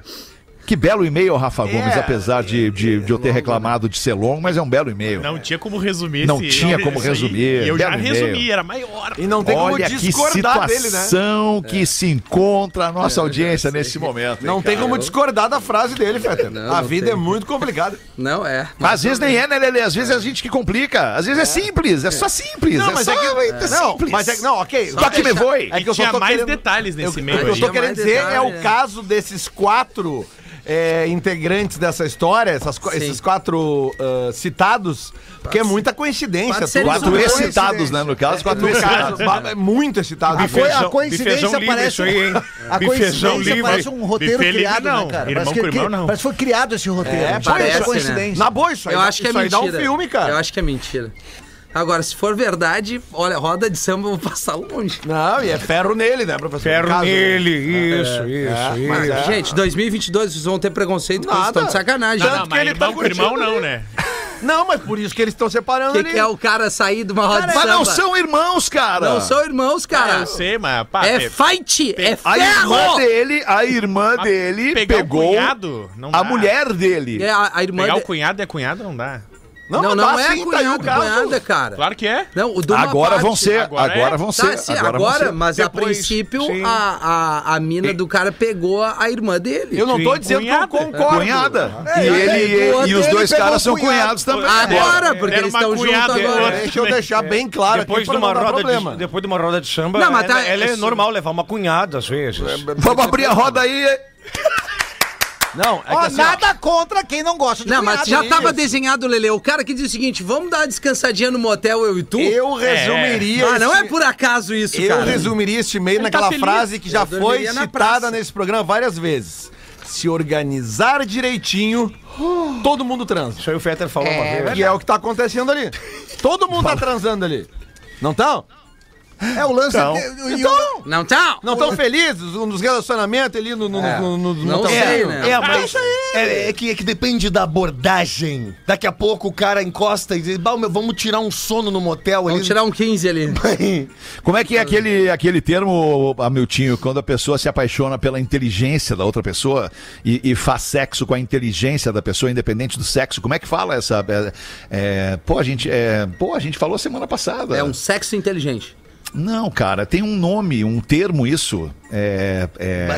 Que belo e-mail, Rafa Gomes, apesar de, de, de eu ter reclamado de ser longo, mas é um belo e-mail. Não tinha como resumir Não esse- tinha como isso aí. resumir, E eu já belo resumi, e-mail. era maior. E não tem como Olha que discordar dele, né? situação que se encontra a nossa audiência nesse momento. hein, Não tem cara? como discordar da frase dele, Fetter. Não, A não vida tem. é muito complicada. Não, é. Às vezes nem é, né, Lelê? Às vezes é a gente que complica. Às vezes é, simples, é só simples. Não, é mas é que. é não, simples. mas é que. Não, ok. Só que me foi. É que eu só Tinha tô mais querendo- detalhes nesse eu, e-mail O que eu aí. tô Tinha querendo mais dizer é o é. caso desses quatro é, integrantes dessa história, essas co- Sim. esses quatro ah, citados, porque é muita coincidência. Quatro é excitados, né? No caso, quatro No caso, excitados. ba- é muito excitado. A, coi- a coincidência bifezão livre parece isso aí, hein? A Bifezão coincidência livre. parece um roteiro livre criado, não. né, cara? Irmão parece, que, com irmão, que- não. parece que foi criado esse roteiro. É, parece parece, coincidência. Na boa, isso aí, Eu dá- acho que é isso aí mentira. dá um filme, cara. Eu acho que é mentira. Agora, se for verdade, olha, roda de samba eu vou passar longe. Não, e é ferro nele, né, professor? Ferro caso, né? nele, isso, isso, mas isso. é. Gente, 2022 vocês vão ter preconceito com Nada. eles estão de sacanagem. Não, Tanto não, que mas ele tá irmão com irmão não, né? *laughs* Não, mas por isso que eles estão separando que, ali. que é o cara sair de uma roda de Mas samba? não são irmãos, cara. Não são irmãos, cara. Ah, eu sei, mas pá, é pe- fight, é A irmã ferro. dele, a irmã mas dele pegar pegou o cunhado, não a dá. mulher dele. É, a, a irmã Pegar de- o cunhado é cunhado, não dá. Não, não, mas é tá cunhado, cunhada, cara. Claro que é. Não, Agora parte- vão ser, agora, agora é? vão Tá, ser, sim, agora, agora, vão ser. mas a Depois, princípio sim. a, a, a mina do cara pegou a irmã dele. Eu não tô Sim, dizendo cunhada. que eu concordo. Cunhada. É, e ele e, e os dois caras são cunhado. cunhados também. Agora, É, porque eles estão juntos agora. Deixa eu deixar bem claro Depois aqui de, pra uma não roda de, depois de uma roda de samba, Não, ela, tá- ela é normal levar uma cunhada às vezes. Vamos abrir a roda aí. Não, é Ó, que assim, ó, nada contra quem não gosta de Não, mas cunhado. já Isso. tava desenhado, Lele. O cara que diz o seguinte: vamos dar uma descansadinha no motel, eu e tu? eu resumiria. Ah, não é por acaso isso, Eu cara. resumiria este e-mail Ele naquela tá frase que já Eu foi citada praça. nesse programa várias vezes. Se organizar direitinho, todo mundo transa. Isso aí o Fetter falou uma vez. Que é o que tá acontecendo ali. Todo mundo tá transando ali. Não estão? É o lance. Então. é- e- e- Então, Não tá? não estão felizes nos relacionamentos ali no, no, no, no, no Não sei, né? É, mas é, é que, é que depende da abordagem. Daqui a pouco o cara encosta e diz, "Bah, meu, vamos tirar um sono no motel ali. Vamos tirar um 15 ali. *laughs* Como é que é aquele, aquele termo, Hamiltinho, quando a pessoa se apaixona pela inteligência da outra pessoa e, e faz sexo com a inteligência da pessoa, independente do sexo? Como é que fala essa. é, é, pô, a gente, é, pô, a gente falou semana passada. É um sexo inteligente. Não, cara, tem um nome, um termo isso. É. é...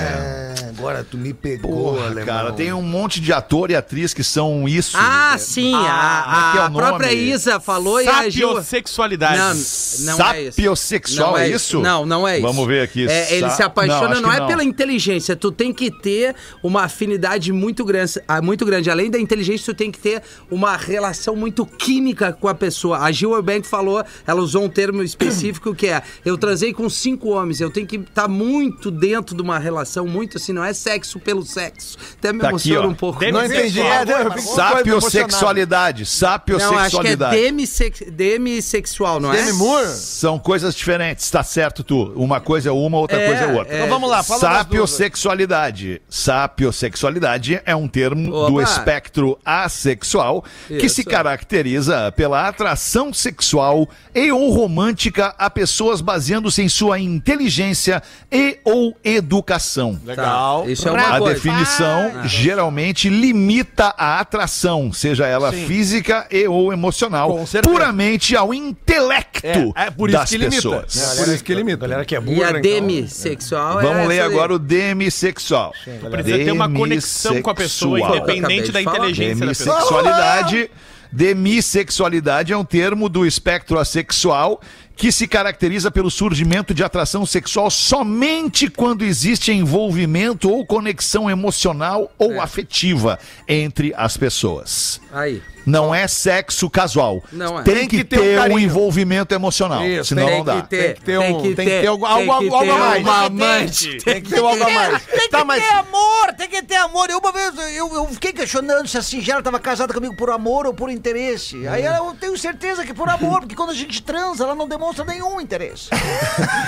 Ah, agora tu me pegou, Porra, alemão. cara, tem um monte de ator e atriz que são isso. Ah, É, sim, aqui a, é a o nome. própria Isa falou e a. Sapiosexualidade. Não, não é isso. Sapiosexual, Não é isso? Não, não é isso. Vamos ver aqui. É, ele Sa- se apaixona, não, que é pela inteligência. Tu tem que ter uma afinidade muito grande, ah, muito grande. Além da inteligência, tu tem que ter uma relação muito química com a pessoa. A Gil Urbank falou, ela usou um termo específico que é: eu transei com cinco homens, eu tenho que estar muito dentro de uma relação, muito assim, não é sexo pelo sexo. Até me Tá aqui, emociona ó. um pouco. Deve Não entendi. É, coisa Sapiosexualidade. Não, acho que é Sapiosexualidade. demissex, demissexual, não é? Demi Moore? São coisas diferentes, tá certo tu. Uma coisa é uma, outra É, coisa é outra. é. Então vamos lá, fala. Sapiosexualidade. Sapiosexualidade é um termo do Opa. espectro assexual que se caracteriza pela atração sexual e ou romântica a pessoas baseando-se em sua inteligência e ou educação. Legal. Tá, Isso é uma A coisa. definição geralmente limita a atração, seja ela física e ou emocional, puramente ao intelecto É, é por isso das que limita. pessoas. É, por isso que limita. Galera que é E burra, a então. demissexual é Vamos ler agora o demissexual. Precisa ter uma conexão com a pessoa, independente da inteligência da pessoa. Demissexualidade. Demissexualidade é um termo do espectro assexual que se caracteriza pelo surgimento de atração sexual somente quando existe envolvimento ou conexão emocional ou afetiva entre as pessoas. Aí. Não é sexo casual. Não é. Tem, Tem que, que ter um ter um, carinho. envolvimento emocional. Isso, senão tem não dá. que ter, Tem que ter um- tem que ter algo- tem algo- que algo ter a mais. uma amante. Tem que ter algo a mais. Tem que Tá, mas ter amor, tem que ter amor. E uma vez eu, eu fiquei questionando se a Singela estava casada comigo por amor ou por interesse. Aí ela, eu tenho certeza que por amor, porque quando a gente transa, ela não demonstra nenhum interesse. *laughs*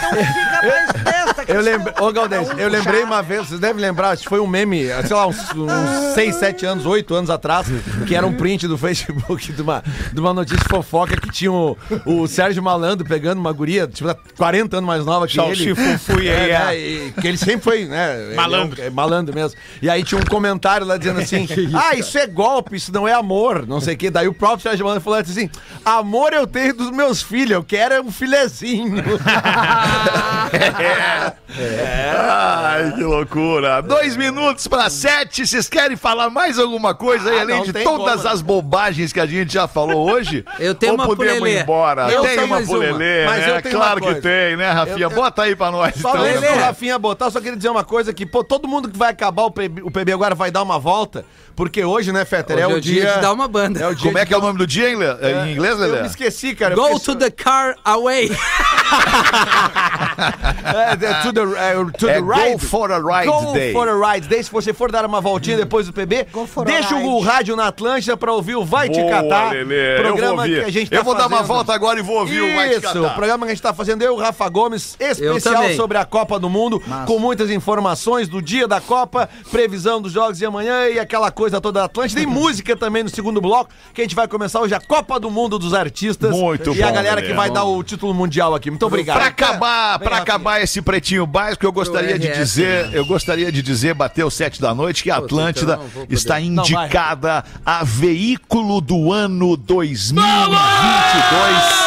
Então fica mais desta eu questão. lembrei, ô Galdês, um eu lembrei uma vez, vocês devem lembrar, acho que foi um meme, sei lá, uns, uns 6, 7 anos, 8 anos atrás, que era um print do Facebook de uma, de uma notícia fofoca que tinha o, o Sérgio Malandro pegando uma guria, tipo, 40 anos mais nova que Salsi, ele. e É, né, e que ele sempre foi, né? ele Malandro. É, é malandro mesmo. E aí tinha um comentário lá dizendo assim: *laughs* Ah, isso é golpe, isso não é amor, não sei o quê. Daí o próprio Sérgio Malandro falou assim: Amor eu tenho dos meus filhos, eu quero é um filezinho. *laughs* Ai, que loucura. Dois minutos para sete. Vocês querem falar mais alguma coisa aí, Ah, além de todas como. as bobagens que a gente já falou hoje? *laughs* Eu tenho Ou uma podemos pulelê. ir embora? Eu tem uma uma. pulelê, Mas né? eu tenho Claro uma que tem, né, Rafinha? Eu- eu- Bota aí pra nós, Só então. antes né? do Rafinha botar, eu só queria dizer uma coisa: que, pô, todo mundo que vai acabar o PB, o PB agora vai dar uma volta, porque hoje, né, Fetter, é Hoje o dia. de dar uma banda. É o dia Como é que é o nome do dia em, le- em inglês, Eu Lelé? me esqueci, cara. eu Go to the car away. É, é, to the, é, to É the Go ride. for a Ride Go Day. for a Ride Day. Se você for dar uma voltinha depois do PB, deixa o ride. rádio na Atlântida pra ouvir o Vai Te Boa, Catar. Lelê. Eu vou Programa ouvir. que a gente tá Eu vou dar uma fazendo. volta agora e vou ouvir o Vai Te Isso, Catar. o programa que a gente tá fazendo, eu e o Rafa Gomes, especial sobre a Copa do Mundo, com muitas informações do dia da Copa, previsão dos jogos de amanhã e aquela coisa toda da Atlântida. E *laughs* música também no segundo bloco, que a gente vai começar hoje a Copa do Mundo dos Artistas. Muito E a bom, galera Lelê. que vai dar o título mundial aqui. Muito obrigado. Pra acabar, pra acabar esse pretinho básico, eu gostaria de dizer, eu gostaria de dizer, bateu sete da noite, que a Atlântida então está indicada a veículo do ano 2022.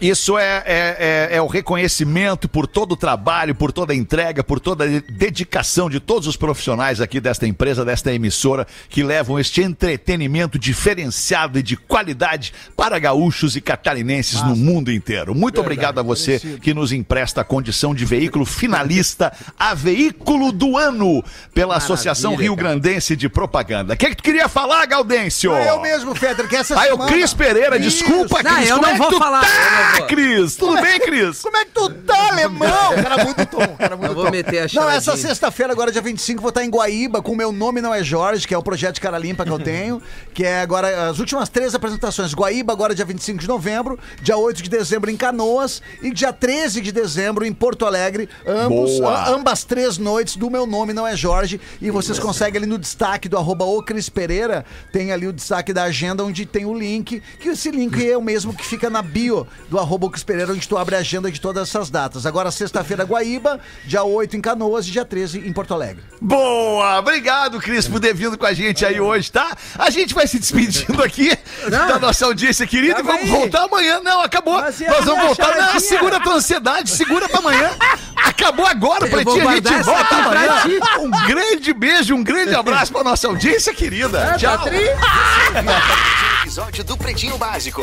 Isso é, é, é- é o reconhecimento por todo o trabalho, por toda a entrega, por toda a de- dedicação de todos os profissionais aqui desta empresa, desta emissora, que levam este entretenimento diferenciado e de qualidade para gaúchos e catarinenses no mundo inteiro. Muito obrigado a você que nos empresta a condição de veículo finalista a veículo do ano pela Associação Rio Grandense de Propaganda. O que, que tu queria falar, Gaudêncio? É eu mesmo, Fetter, que essa Ah, é o semana... Cris Pereira, Isso. desculpa, Não, Cris. eu não é que vou tu falar, eu Tá, não vou. Cris? Tudo bem, Cris? Como é que tu tá, alemão? Cara, muito tom, cara, muito Eu vou tom. meter a Não, charadinha. essa sexta-feira, agora dia 25, vou estar em Guaíba com o Meu Nome Não É Jorge, que é o projeto de cara limpa que eu tenho, *laughs* que é agora as últimas três apresentações. Guaíba, agora dia 25 de novembro, dia 8 de dezembro em Canoas e dia 13 de dezembro em Porto Alegre. Ambos, a- ambas três noites do Meu Nome Não É Jorge. E vocês conseguem ali no destaque do arroba o Cris Pereira, tem ali o destaque da agenda onde tem o link, que esse link é o mesmo que fica na bio do arroba Lucas Pereira, onde tu abre a agenda de todas essas datas. Agora, sexta-feira, Guaíba, dia 8 em Canoas e dia 13 em Porto Alegre. Boa! Obrigado, Cris, por ter vindo com a gente aí hoje, tá? A gente vai se despedindo aqui da nossa audiência querida e vamos aí. voltar amanhã. Não, acabou. Mas Nós vamos voltar. Não, segura a tua ansiedade, segura pra amanhã. Acabou agora, vou Pretinho. A gente volta pra amanhã. ti. Um grande beijo, um grande abraço pra nossa audiência querida. Tchau. episódio do Pretinho Básico.